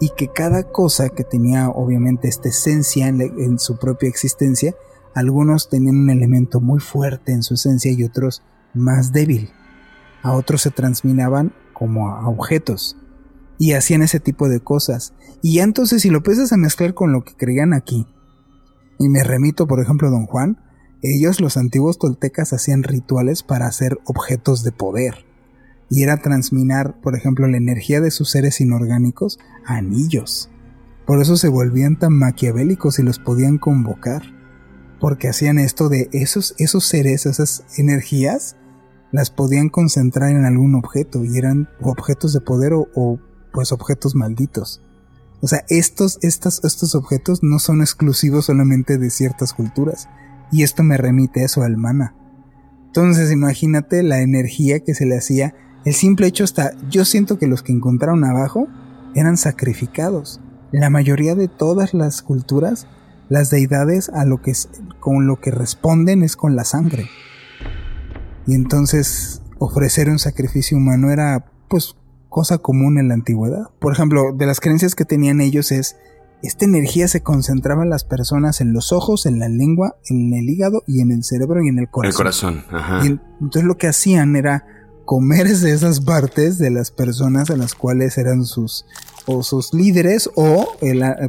y que cada cosa que tenía obviamente esta esencia en, su propia existencia, algunos tenían un elemento muy fuerte en su esencia y otros más débil. A otros se transminaban como a objetos y hacían ese tipo de cosas. Y entonces si lo empiezas a mezclar con lo que creían aquí, y me remito por ejemplo a Don Juan, ellos los antiguos toltecas hacían rituales para hacer objetos de poder y era transminar, por ejemplo, la energía de sus seres inorgánicos a anillos. Por eso se volvían tan maquiavélicos y los podían convocar, porque hacían esto de esos, esos seres, esas energías, las podían concentrar en algún objeto y eran objetos de poder o, pues objetos malditos. O sea, estos, estos, estos objetos no son exclusivos solamente de ciertas culturas. Y esto me remite eso al mana. Entonces imagínate la energía que se le hacía el simple hecho está, yo siento que los que encontraron abajo eran sacrificados. La mayoría de todas las culturas, las deidades a lo que con lo que responden es con la sangre. Y entonces ofrecer un sacrificio humano era pues cosa común en la antigüedad. Por ejemplo, de las creencias que tenían ellos es esta energía se concentraba en las personas en los ojos, en la lengua, en el hígado y en el cerebro y en el corazón. El corazón, ajá. Y entonces lo que hacían era comerse esas partes de las personas a las cuales eran sus o sus líderes o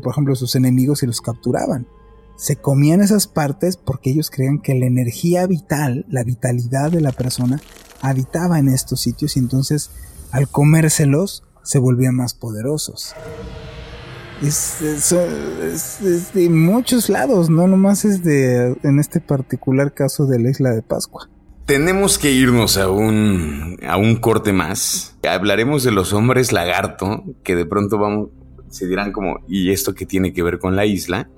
por ejemplo sus enemigos y los capturaban. Se comían esas partes porque ellos creían que la energía vital, la vitalidad de la persona habitaba en estos sitios y entonces al comérselos se volvían más poderosos. Es, es, de muchos lados, no nomás es de en este particular caso de la isla de Pascua. Tenemos que irnos a un, a un corte más. Hablaremos de los hombres lagarto, que de pronto vamos, se dirán como, ¿y esto qué tiene que ver con la isla?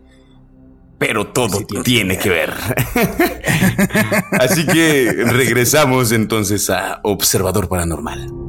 Pero todo tiene, que ver. Así que regresamos entonces a Observador Paranormal.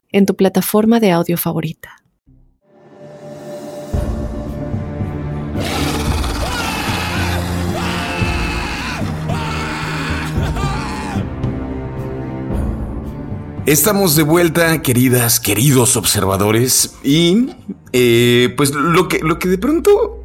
en tu plataforma de audio favorita. Estamos de vuelta, queridas, queridos observadores, y eh, pues lo que, lo que de pronto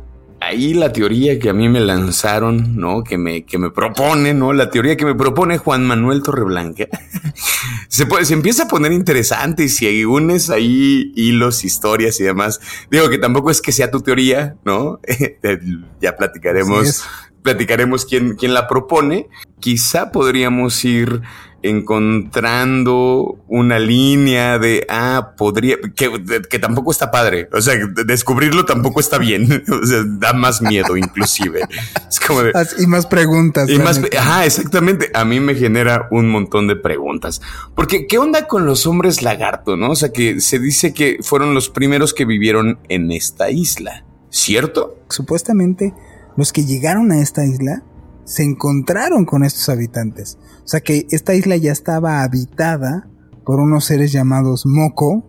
ahí la teoría que a mí me lanzaron, ¿no? Que me, que me propone, ¿no? La teoría que me propone Juan Manuel Torreblanca. se, puede, se empieza a poner interesante y si unes ahí hilos, historias y demás. Digo que tampoco es que sea tu teoría, ¿no? ya platicaremos, platicaremos quién, quién la propone. Quizá podríamos ir encontrando una línea de, ah, podría, que, tampoco está padre. O sea, descubrirlo tampoco está bien. O sea, da más miedo inclusive. Es como de, y más preguntas. Y más, ajá, exactamente. A mí me genera un montón de preguntas. Porque, ¿qué onda con los hombres lagarto, no? O sea, que se dice que fueron los primeros que vivieron en esta isla. ¿Cierto? Supuestamente, los que llegaron a esta isla se encontraron con estos habitantes. O sea que esta isla ya estaba habitada por unos seres llamados Moco.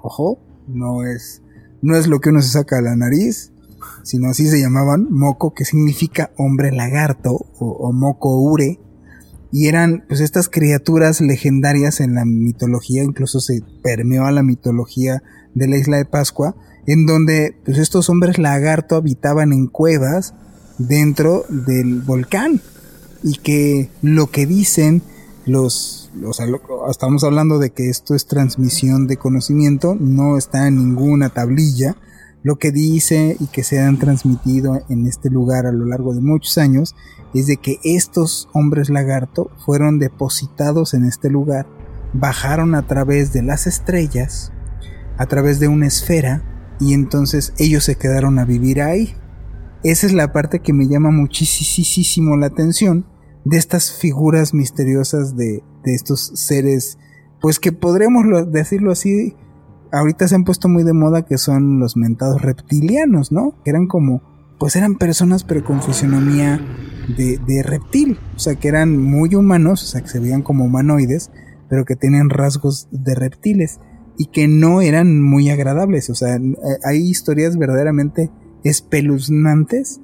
Ojo, no es, no es lo que uno se saca a la nariz, sino así se llamaban Moco, que significa hombre lagarto o, Moco Ure. Y eran pues estas criaturas legendarias en la mitología, incluso se permeó a la mitología de la isla de Pascua, en donde pues estos hombres lagarto habitaban en cuevas dentro del volcán y que lo que dicen los, los estamos hablando de que esto es transmisión de conocimiento, no está en ninguna tablilla. Lo que dice y que se han transmitido en este lugar a lo largo de muchos años es de que estos hombres lagarto fueron depositados en este lugar, bajaron a través de las estrellas, a través de una esfera, y entonces ellos se quedaron a vivir ahí. Esa es la parte que me llama muchísimo la atención de estas figuras misteriosas de, estos seres, pues que podremos decirlo así, ahorita se han puesto muy de moda que son los mentados reptilianos, ¿no? Que eran como, pues eran personas pero con fisionomía de, de, reptil, o sea que eran muy humanos, o sea que se veían como humanoides, pero que tenían rasgos de reptiles y que no eran muy agradables, o sea, hay historias verdaderamente espeluznantes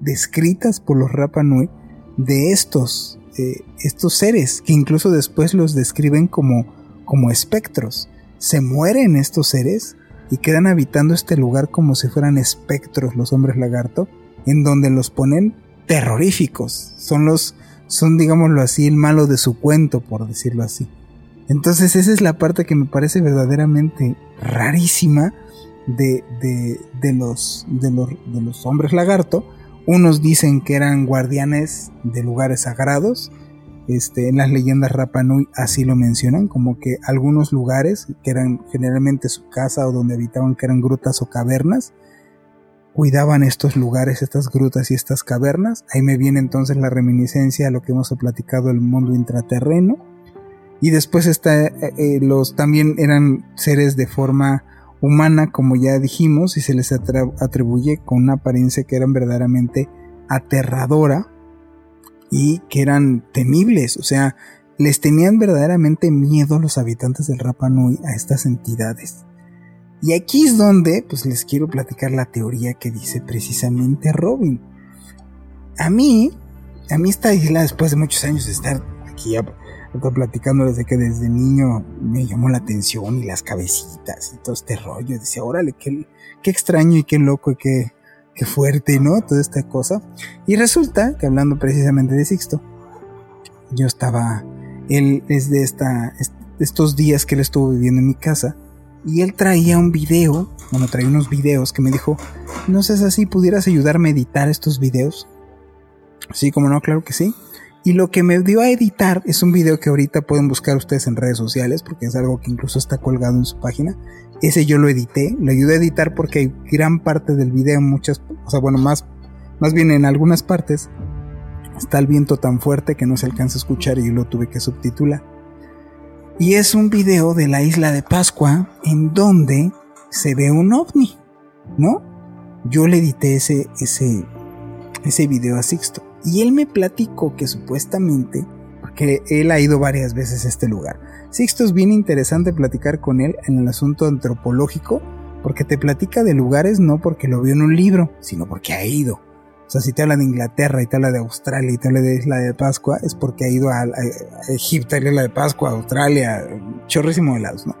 descritas por los Rapa Nui de estos, eh, estos seres que incluso después los describen como, como espectros. Se mueren estos seres y quedan habitando este lugar como si fueran espectros los hombres lagarto, en donde los ponen terroríficos. Son los, son digámoslo así, el malo de su cuento, por decirlo así. Entonces esa es la parte que me parece verdaderamente rarísima de, de, los, de, los, de los hombres lagarto. Unos dicen que eran guardianes de lugares sagrados. Este, en las leyendas Rapanui así lo mencionan, como que algunos lugares, que eran generalmente su casa o donde habitaban, que eran grutas o cavernas, cuidaban estos lugares, estas grutas y estas cavernas. Ahí me viene entonces la reminiscencia a lo que hemos platicado del mundo intraterreno. Y después está, eh, eh, los también eran seres de forma humana, como ya dijimos, y se les atribuye con una apariencia que eran verdaderamente aterradora y que eran temibles, o sea, les tenían verdaderamente miedo los habitantes del Rapa Nui a estas entidades. Y aquí es donde pues les quiero platicar la teoría que dice precisamente Robin. A mí, a mí esta isla después de muchos años de estar aquí Estoy platicando desde que desde niño me llamó la atención y las cabecitas y todo este rollo. Decía, órale, qué, qué extraño y qué loco y qué, qué fuerte, ¿no? Toda esta cosa. Y resulta que hablando precisamente de Sixto, yo estaba, él es de esta, estos días que él estuvo viviendo en mi casa y él traía un video, bueno, traía unos videos que me dijo, no sé si pudieras ayudarme a editar estos videos. Sí, como no, claro que sí. Y lo que me dio a editar es un video que ahorita pueden buscar ustedes en redes sociales, porque es algo que incluso está colgado en su página. Ese yo lo edité, lo ayudé a editar porque hay gran parte del video, muchas, o sea, bueno, más, más bien en algunas partes, está el viento tan fuerte que no se alcanza a escuchar y yo lo tuve que subtitular. Y es un video de la isla de Pascua en donde se ve un ovni, ¿no? Yo le edité ese, ese, ese video a Sixto. Y él me platicó que supuestamente, porque él ha ido varias veces a este lugar. Sixto es bien interesante platicar con él en el asunto antropológico, porque te platica de lugares no porque lo vio en un libro, sino porque ha ido. O sea, si te habla de Inglaterra y te habla de Australia y te habla de Isla de Pascua, es porque ha ido a, Egipto, a Isla de Pascua, a Australia, chorrísimo de lados, ¿no?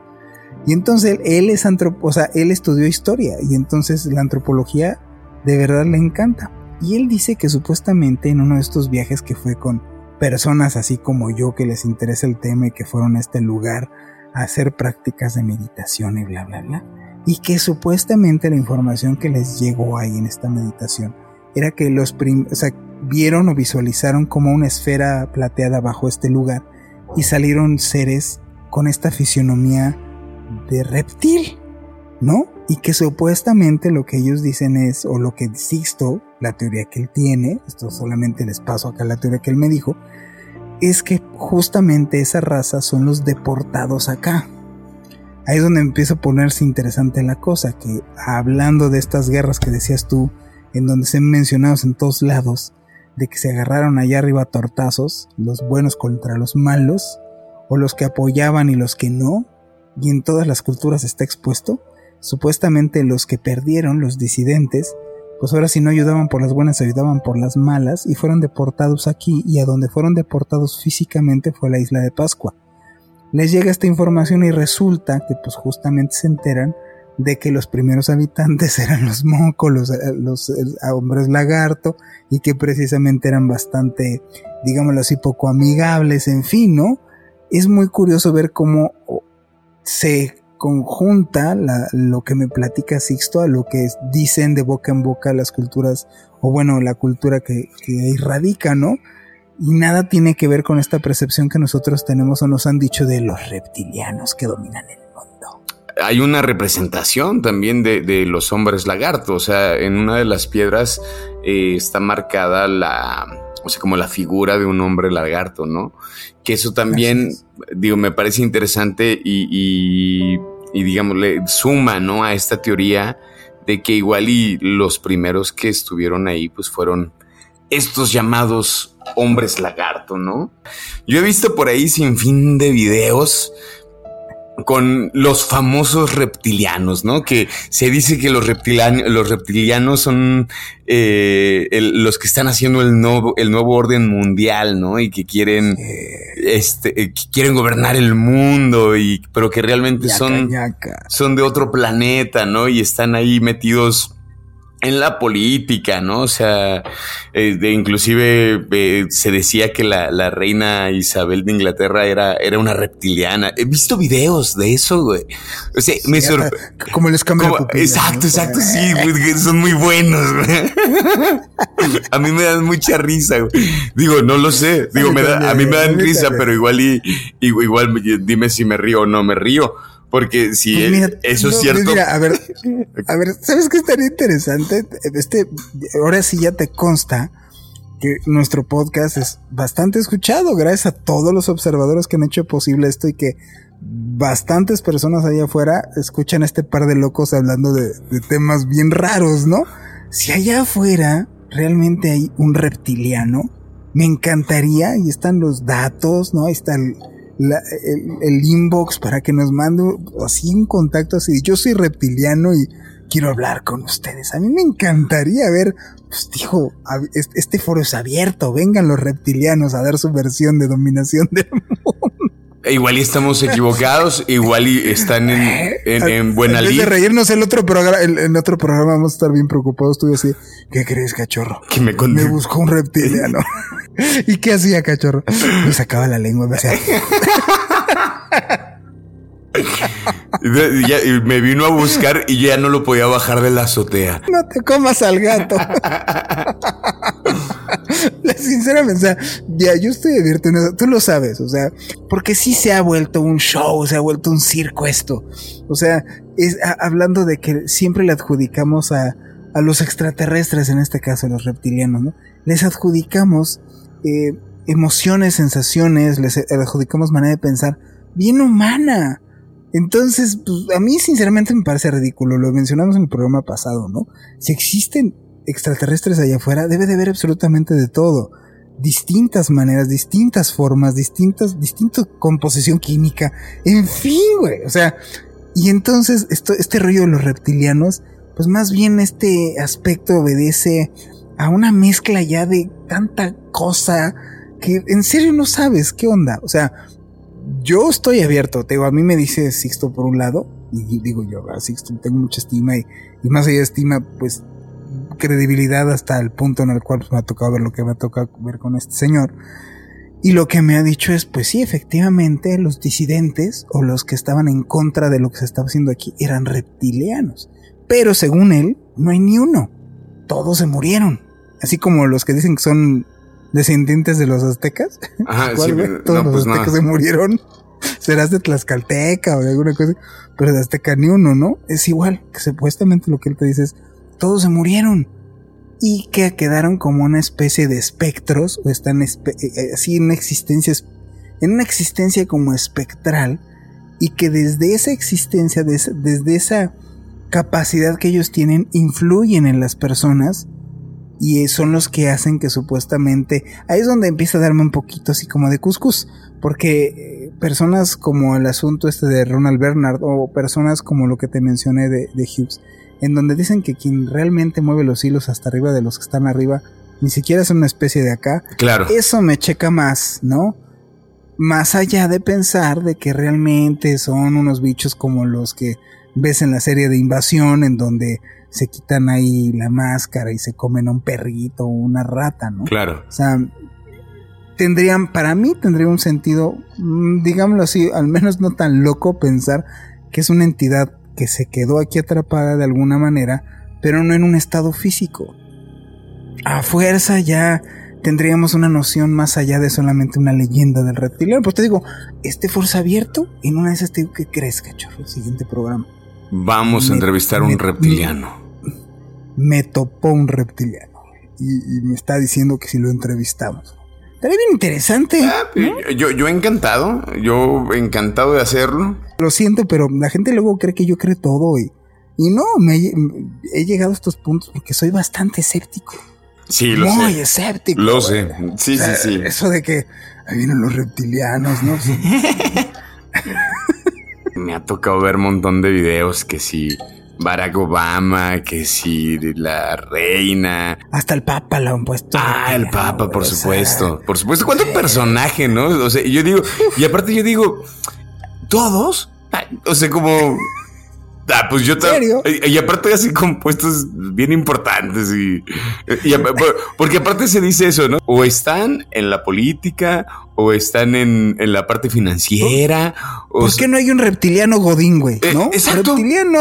Y entonces él es antropo, o sea, él estudió historia y entonces la antropología de verdad le encanta. Y él dice que supuestamente en uno de estos viajes que fue con personas así como yo que les interesa el tema y que fueron a este lugar a hacer prácticas de meditación y bla, bla, bla, y que supuestamente la información que les llegó ahí en esta meditación era que los sea, vieron o visualizaron como una esfera plateada bajo este lugar y salieron seres con esta fisionomía de reptil, ¿no? Y que supuestamente lo que ellos dicen es, o lo que Sixto, la teoría que él tiene, esto solamente les paso acá la teoría que él me dijo, es que justamente esa raza son los deportados acá. Ahí es donde empieza a ponerse interesante la cosa, que hablando de estas guerras que decías tú, en donde se han mencionado en todos lados, de que se agarraron allá arriba tortazos, los buenos contra los malos, o los que apoyaban y los que no, y en todas las culturas está expuesto, supuestamente los que perdieron, los disidentes, pues ahora si no ayudaban por las buenas, ayudaban por las malas, y fueron deportados aquí, y a donde fueron deportados físicamente fue la isla de Pascua. Les llega esta información y resulta que pues justamente se enteran de que los primeros habitantes eran los mocos, los, los, hombres lagarto, y que precisamente eran bastante, digámoslo así, poco amigables, en fin, ¿no? Es muy curioso ver cómo se conjunta lo que me platica Sixto a lo que dicen de boca en boca las culturas, o bueno, la cultura que, que irradica, ¿no? Y nada tiene que ver con esta percepción que nosotros tenemos o nos han dicho de los reptilianos que dominan el hay una representación también de, los hombres lagarto. O sea, en una de las piedras eh, está marcada la, o sea, como la figura de un hombre lagarto, ¿no? Que eso también, digo, me parece interesante y, y, digamos, le suma, ¿no? A esta teoría de que igual y los primeros que estuvieron ahí, pues fueron estos llamados hombres lagarto, ¿no? Yo he visto por ahí sin fin de videos con los famosos reptilianos, ¿no? Que se dice que los, reptilianos, los reptilianos son eh, los que están haciendo el nuevo, el nuevo orden mundial, ¿no? Y que quieren, este, eh, quieren gobernar el mundo, y, pero que realmente son, son de otro planeta, ¿no? Y están ahí metidos en la política, ¿no? O sea, eh, de, inclusive eh, se decía que la, la, reina Isabel de Inglaterra era, era una reptiliana. He visto videos de eso, güey. O sea, me sorprende. Como les cambia Exacto, exacto, sí, güey, son muy buenos, güey. A mí me dan mucha risa, güey. Digo, no lo sé. Digo, me da, a mí me dan risa, pero igual y, igual dime si me río o no me río. Porque si pues eso es cierto. Mira, a ver, a ver, ¿sabes qué estaría interesante? Este, ahora sí ya te consta que nuestro podcast es bastante escuchado gracias a todos los observadores que han hecho posible esto y que bastantes personas allá afuera escuchan a este par de locos hablando de, de temas bien raros, ¿no? Si allá afuera realmente hay un reptiliano, me encantaría, y están los datos, ¿no? Ahí está el, el, inbox para que nos mande así un contacto así. Yo soy reptiliano y quiero hablar con ustedes. A mí me encantaría ver, pues dijo, este foro es abierto, vengan los reptilianos a dar su versión de dominación del mundo. Igual y estamos equivocados, igual y están en, en, buena línea. de reírnos el otro programa, en otro programa vamos a estar bien preocupados. Tú así, ¿qué crees, cachorro? Que me, me buscó un reptiliano. ¿Y qué hacía, cachorro? Me sacaba la lengua, me hacía. me vino a buscar y ya no lo podía bajar de la azotea. No te comas al gato. Sinceramente, o sea, ya yo estoy abierto en eso, tú lo sabes, o sea, porque sí se ha vuelto un show, se ha vuelto un circo esto. O sea, es, hablando de que siempre le adjudicamos a, a los extraterrestres, en este caso a los reptilianos, ¿no? Les adjudicamos eh, emociones, sensaciones, les adjudicamos manera de pensar bien humana. Entonces, pues, a mí sinceramente me parece ridículo, lo mencionamos en el programa pasado, ¿no? Si existen extraterrestres allá afuera, debe de haber absolutamente de todo. Distintas maneras, distintas formas, distintas, distinta composición química, en fin, güey. O sea, y entonces esto, este rollo de los reptilianos, pues más bien este aspecto obedece a una mezcla ya de tanta cosa que en serio no sabes qué onda. O sea, yo estoy abierto, te digo, a mí me dice Sixto por un lado, y digo yo, a Sixto tengo mucha estima y, y más allá de estima, pues credibilidad hasta el punto en el cual pues, me ha tocado ver lo que me ha tocado ver con este señor. Y lo que me ha dicho es, pues sí, efectivamente, los disidentes o los que estaban en contra de lo que se estaba haciendo aquí eran reptilianos. Pero según él, no hay ni uno. Todos se murieron. Así como los que dicen que son descendientes de los aztecas. Ajá, sí, Todos no, los pues no. aztecas se murieron. Serás de Tlaxcalteca o de alguna cosa. Pero de Azteca ni uno, ¿no? Es igual, que supuestamente lo que él te dice es, todos se murieron. Y que quedaron como una especie de espectros, o están eh, eh, así en una existencia, en una existencia como espectral, y que desde esa existencia, des- desde esa capacidad que ellos tienen, influyen en las personas y son los que hacen que supuestamente ahí es donde empieza a darme un poquito así como de cuscús porque eh, personas como el asunto este de Ronald Bernard o personas como lo que te mencioné de, de Hughes en donde dicen que quien realmente mueve los hilos hasta arriba de los que están arriba ni siquiera es una especie de acá Claro. eso me checa más, ¿no? Más allá de pensar de que realmente son unos bichos como los que ves en la serie de invasión, en donde se quitan ahí la máscara y se comen a un perrito o una rata, ¿no? Claro. O sea, tendrían, para mí tendría un sentido, mm, digámoslo así, al menos no tan loco pensar que es una entidad que se quedó aquí atrapada de alguna manera, pero no en un estado físico. A fuerza ya tendríamos una noción más allá de solamente una leyenda del reptiliano. Pues te digo, este Forza abierto, en una de esas te digo, ¿qué crees, cachorro? El siguiente programa. Vamos a entrevistar a un reptiliano. Me topó un reptiliano y, y me está diciendo que si lo entrevistamos. Estaría bien interesante. Ah, Yo, yo encantado, yo encantado de hacerlo. Lo siento, pero la gente luego cree que yo creo todo y, y no, me, he- he llegado a estos puntos porque soy bastante escéptico. Sí, lo Muy sé. escéptico. Lo sé. Sí, O sea, sí, sí. Eso de que ahí vienen los reptilianos, ¿no? Sí. Me ha tocado ver un montón de videos que si Barack Obama, que si la reina. Hasta el Papa lo han puesto. Ah, el Papa, por supuesto. Por supuesto. ¿Cuánto personaje, no? O sea, yo digo, y aparte yo digo, ¿todos? Ah, O sea, como. Ah, pues yo. Y, aparte así compuestos bien importantes y, porque aparte se dice eso, ¿no? O están en la política o están en, en la parte financiera. O ¿Por sea- qué no hay un reptiliano Godín, güey? Eh, ¿No? exacto. Reptiliano,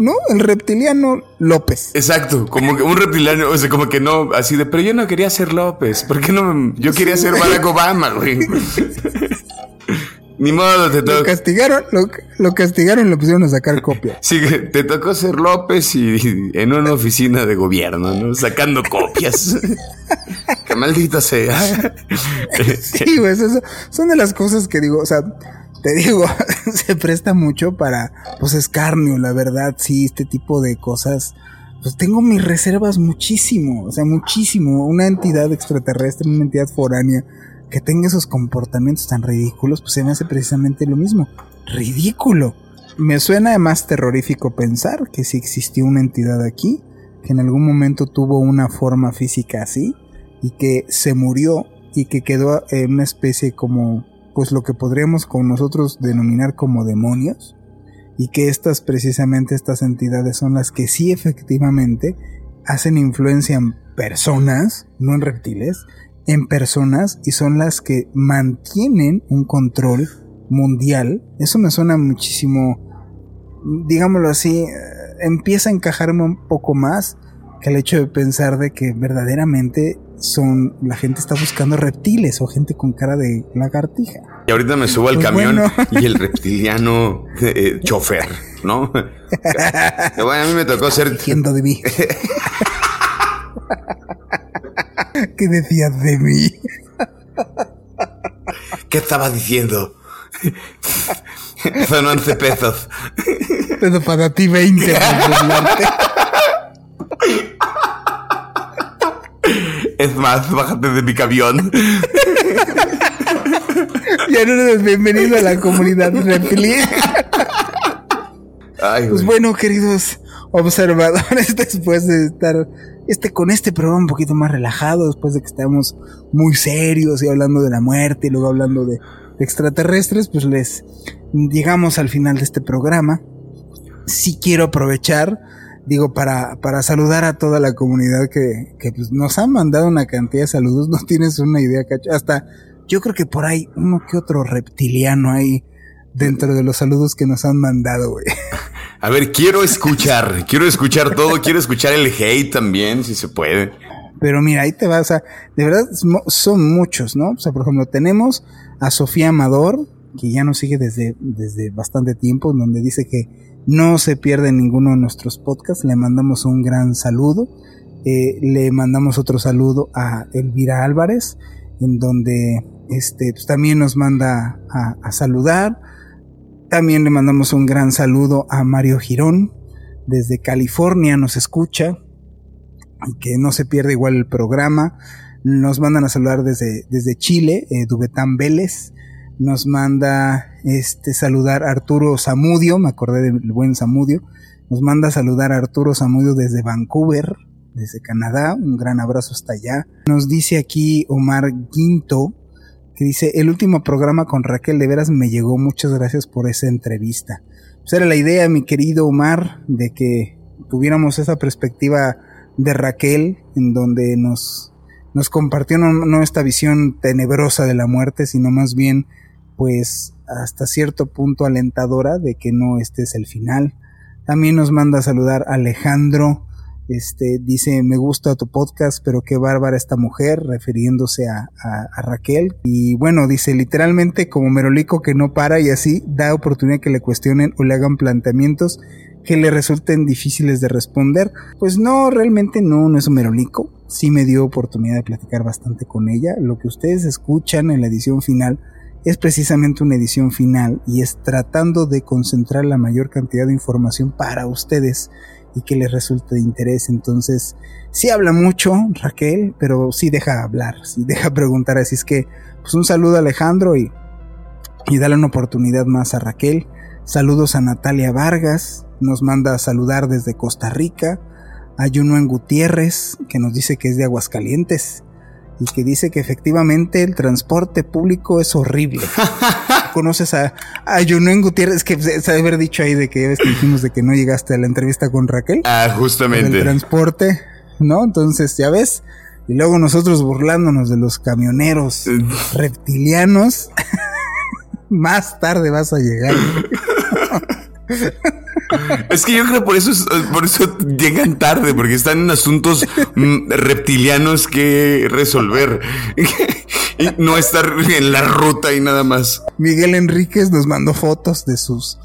¿no? El reptiliano López. Exacto, como que un reptiliano, o sea, como que no, así de, pero yo no quería ser López, ¿por qué no? Yo quería ser Barack Obama, güey. Ni modo, te Lo tocó. castigaron, lo, lo castigaron y lo pusieron a sacar copia. Sí, te tocó ser López y, en una oficina de gobierno, ¿no? Sacando copias. que maldita sea. Sí, güey, eso- son de las cosas que digo, o sea, te digo, se presta mucho para, pues, escarnio, la verdad, sí, este tipo de cosas. Pues tengo mis reservas muchísimo, o sea, muchísimo. Una entidad extraterrestre, una entidad foránea que tenga esos comportamientos tan ridículos, pues se me hace precisamente lo mismo. Ridículo. Me suena más terrorífico pensar que si existió una entidad aquí, que en algún momento tuvo una forma física así, y que se murió y que quedó en una especie como pues lo que podríamos con nosotros denominar como demonios y que estas precisamente estas entidades son las que sí efectivamente hacen influencia en personas, no en reptiles, en personas y son las que mantienen un control mundial. Eso me suena muchísimo, digámoslo así, eh, empieza a encajarme un poco más que el hecho de pensar de que verdaderamente son la gente está buscando reptiles o gente con cara de lagartija. Y ahorita me subo al Pues camión bueno. y el reptiliano eh, chofer, ¿no? bueno, a mí me tocó ser de mí. ¿Qué decías de mí? ¿Qué estaba diciendo? Son 11 pesos. Pero para ti 20 por burlarte. Es más, bájate de mi camión. Ya no eres bienvenido a la comunidad reptiliana. Ay, Pues bueno, queridos observadores, después de estar este con este programa un poquito más relajado, después de que estamos muy serios y hablando de la muerte y luego hablando de, extraterrestres, pues les llegamos al final de este programa. Sí quiero aprovechar digo, para, para saludar a toda la comunidad que, que pues, nos han mandado una cantidad de saludos, no tienes una idea, cacho. Hasta yo creo que por ahí uno que otro reptiliano ahí dentro de los saludos que nos han mandado, güey. A ver, quiero escuchar, quiero escuchar todo, quiero escuchar el hate también, si se puede. Pero mira, ahí te vas, o sea, de verdad son muchos, ¿no? O sea, por ejemplo, tenemos a Sofía Amador, que ya nos sigue desde, desde bastante tiempo, donde dice que no se pierde ninguno de nuestros podcasts. Le mandamos un gran saludo. Eh, le mandamos otro saludo a Elvira Álvarez, en donde este, pues, también nos manda a, a saludar. También le mandamos un gran saludo a Mario Girón, desde California nos escucha que no se pierde igual el programa. Nos mandan a saludar desde, desde Chile, eh, Dubetán Vélez. Nos manda este saludar Arturo Zamudio, me acordé del buen Zamudio. Nos manda a saludar a Arturo Zamudio desde Vancouver, desde Canadá. Un gran abrazo hasta allá. Nos dice aquí Omar Quinto, que dice, el último programa con Raquel de veras me llegó. Muchas gracias por esa entrevista. Pues era la idea, mi querido Omar, de que tuviéramos esa perspectiva de Raquel, en donde nos, nos compartió no, esta visión tenebrosa de la muerte, sino más bien, pues, hasta cierto punto alentadora de que no este es el final. También nos manda a saludar Alejandro, este, dice, me gusta tu podcast, pero qué bárbara esta mujer, refiriéndose a, Raquel. Y bueno, dice, literalmente como merolico que no para y así da oportunidad que le cuestionen o le hagan planteamientos que le resulten difíciles de responder. Pues no, realmente no, no es un merolico. Sí me dio oportunidad de platicar bastante con ella. Lo que ustedes escuchan en la edición final es precisamente una edición final y es tratando de concentrar la mayor cantidad de información para ustedes y que les resulte de interés. Entonces, sí habla mucho Raquel, pero sí deja hablar, sí deja preguntar. Así es que, pues un saludo a Alejandro y, y dale una oportunidad más a Raquel. Saludos a Natalia Vargas, nos manda a saludar desde Costa Rica. Hay uno en Gutiérrez que nos dice que es de Aguascalientes y que dice que efectivamente el transporte público es horrible. ¿Conoces a, a en Gutiérrez? Que se haber dicho ahí de que ves que dijimos de que no llegaste a la entrevista con Raquel. Ah, justamente. El transporte, ¿no? Entonces, ya ves. Y luego nosotros burlándonos de los camioneros reptilianos. Más tarde vas a llegar. Es que yo creo por eso, por eso llegan tarde, porque están en asuntos mm, reptilianos que resolver. y no estar en la ruta y nada más. Miguel Enríquez nos mandó fotos de sus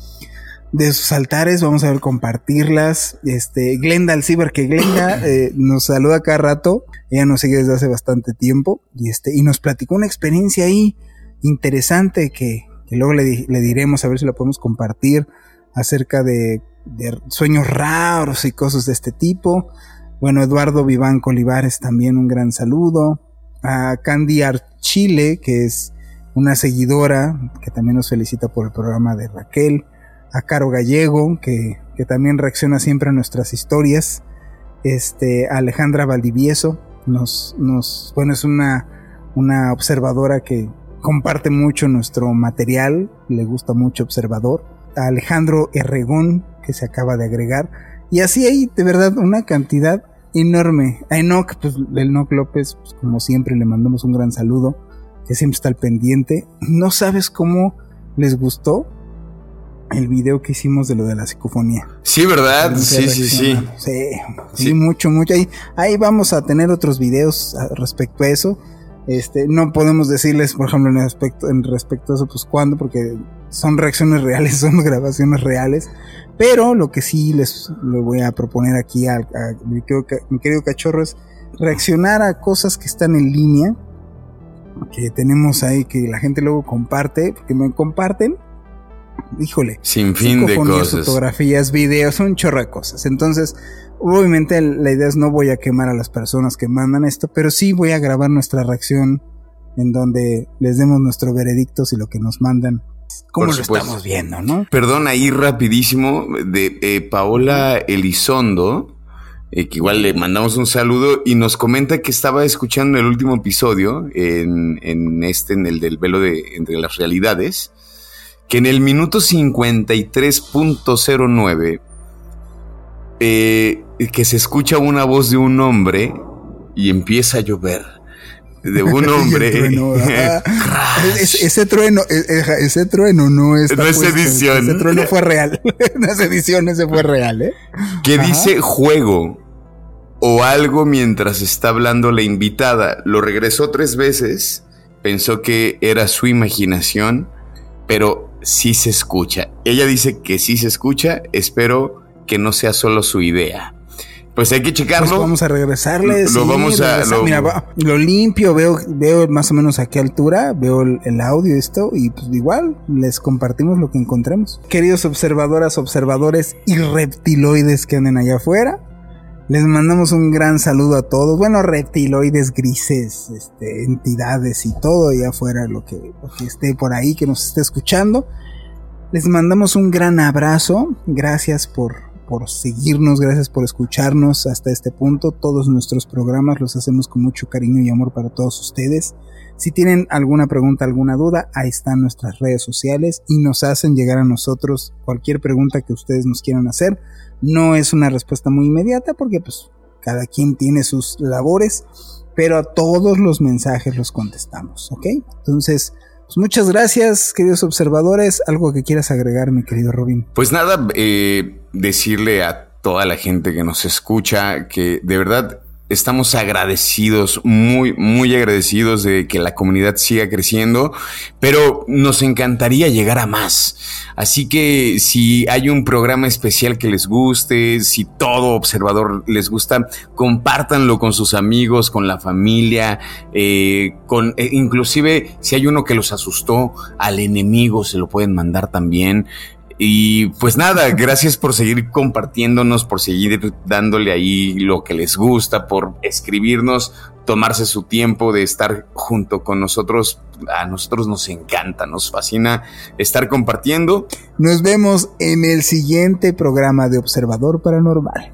de sus altares, vamos a ver compartirlas. Este, Glenda Alcibar, que Glenda eh, nos saluda cada rato, ella nos sigue desde hace bastante tiempo y este, y nos platicó una experiencia ahí interesante que, que luego le, le diremos a ver si la podemos compartir acerca de, sueños raros y cosas de este tipo. Bueno, Eduardo Vivanco Olivares también un gran saludo. A Candy Archile, que es una seguidora que también nos felicita por el programa de Raquel. A Caro Gallego, que, también reacciona siempre a nuestras historias. Este, Alejandra Valdivieso, nos, nos, bueno, es una, una observadora que comparte mucho nuestro material, le gusta mucho Observador. Alejandro Herregón, que se acaba de agregar. Y así hay de verdad una cantidad enorme. A Enoch, pues el Enoch López, pues, como siempre le mandamos un gran saludo, que siempre está al pendiente. No sabes cómo les gustó el video que hicimos de lo de la psicofonía. Sí, ¿verdad? Sí, sí, sí, sí. Sí, mucho, mucho. Ahí, ahí vamos a tener otros videos respecto a eso. Este, no podemos decirles, por ejemplo, en respecto, en respecto a eso, pues cuándo, porque son reacciones reales, son grabaciones reales. Pero lo que sí les, voy a proponer aquí a, mi, querido, cachorro es reaccionar a cosas que están en línea, que tenemos ahí, que la gente luego comparte, porque me comparten, híjole, sin fin de cosas. fotografías, videos, un chorro de cosas. Entonces, obviamente la idea es no voy a quemar a las personas que mandan esto, pero sí voy a grabar nuestra reacción en donde les demos nuestro veredicto si lo que nos mandan ¿Cómo lo estamos viendo, no? Perdón, ahí rapidísimo, de eh, Paola Elizondo, eh, que igual le mandamos un saludo y nos comenta que estaba escuchando el último episodio, en, en este, en el del velo de entre las realidades, que en el minuto 53.09 eh, que se escucha una voz de un hombre y empieza a llover. De un hombre. ese, trueno, e, e, ese trueno no es. No es edición. Ese trueno fue real. no es edición, ese fue real, ¿eh? Que dice juego o algo mientras está hablando la invitada. Lo regresó tres veces. Pensó que era su imaginación, pero sí se escucha. Ella dice que sí se escucha. Espero que no sea solo su idea. Pues hay que checarlo. Pues vamos a regresarles. Lo vamos a. Lo... Mira, lo limpio, veo, veo más o menos a qué altura, veo el, el, audio, esto, y pues igual les compartimos lo que encontremos. Queridos observadoras, observadores y reptiloides que anden allá afuera, les mandamos un gran saludo a todos. Bueno, reptiloides grises, este, entidades y todo allá afuera, lo que, lo que esté por ahí, que nos esté escuchando. Les mandamos un gran abrazo. Gracias por, por seguirnos, gracias por escucharnos hasta este punto. Todos nuestros programas los hacemos con mucho cariño y amor para todos ustedes. Si tienen alguna pregunta, alguna duda, ahí están nuestras redes sociales y nos hacen llegar a nosotros cualquier pregunta que ustedes nos quieran hacer. No es una respuesta muy inmediata porque pues cada quien tiene sus labores, pero a todos los mensajes los contestamos, ¿ok? Entonces, pues muchas gracias, queridos observadores. ¿Algo que quieras agregar, mi querido Robin? Pues nada, eh, decirle a toda la gente que nos escucha que de verdad estamos agradecidos, muy, muy agradecidos de que la comunidad siga creciendo, pero nos encantaría llegar a más. Así que si hay un programa especial que les guste, si todo observador les gusta, compártanlo con sus amigos, con la familia, eh, con eh, inclusive si hay uno que los asustó, al enemigo se lo pueden mandar también. Y pues nada, gracias por seguir compartiéndonos, por seguir dándole ahí lo que les gusta, por escribirnos, tomarse su tiempo de estar junto con nosotros. A nosotros nos encanta, nos fascina estar compartiendo. Nos vemos en el siguiente programa de Observador Paranormal.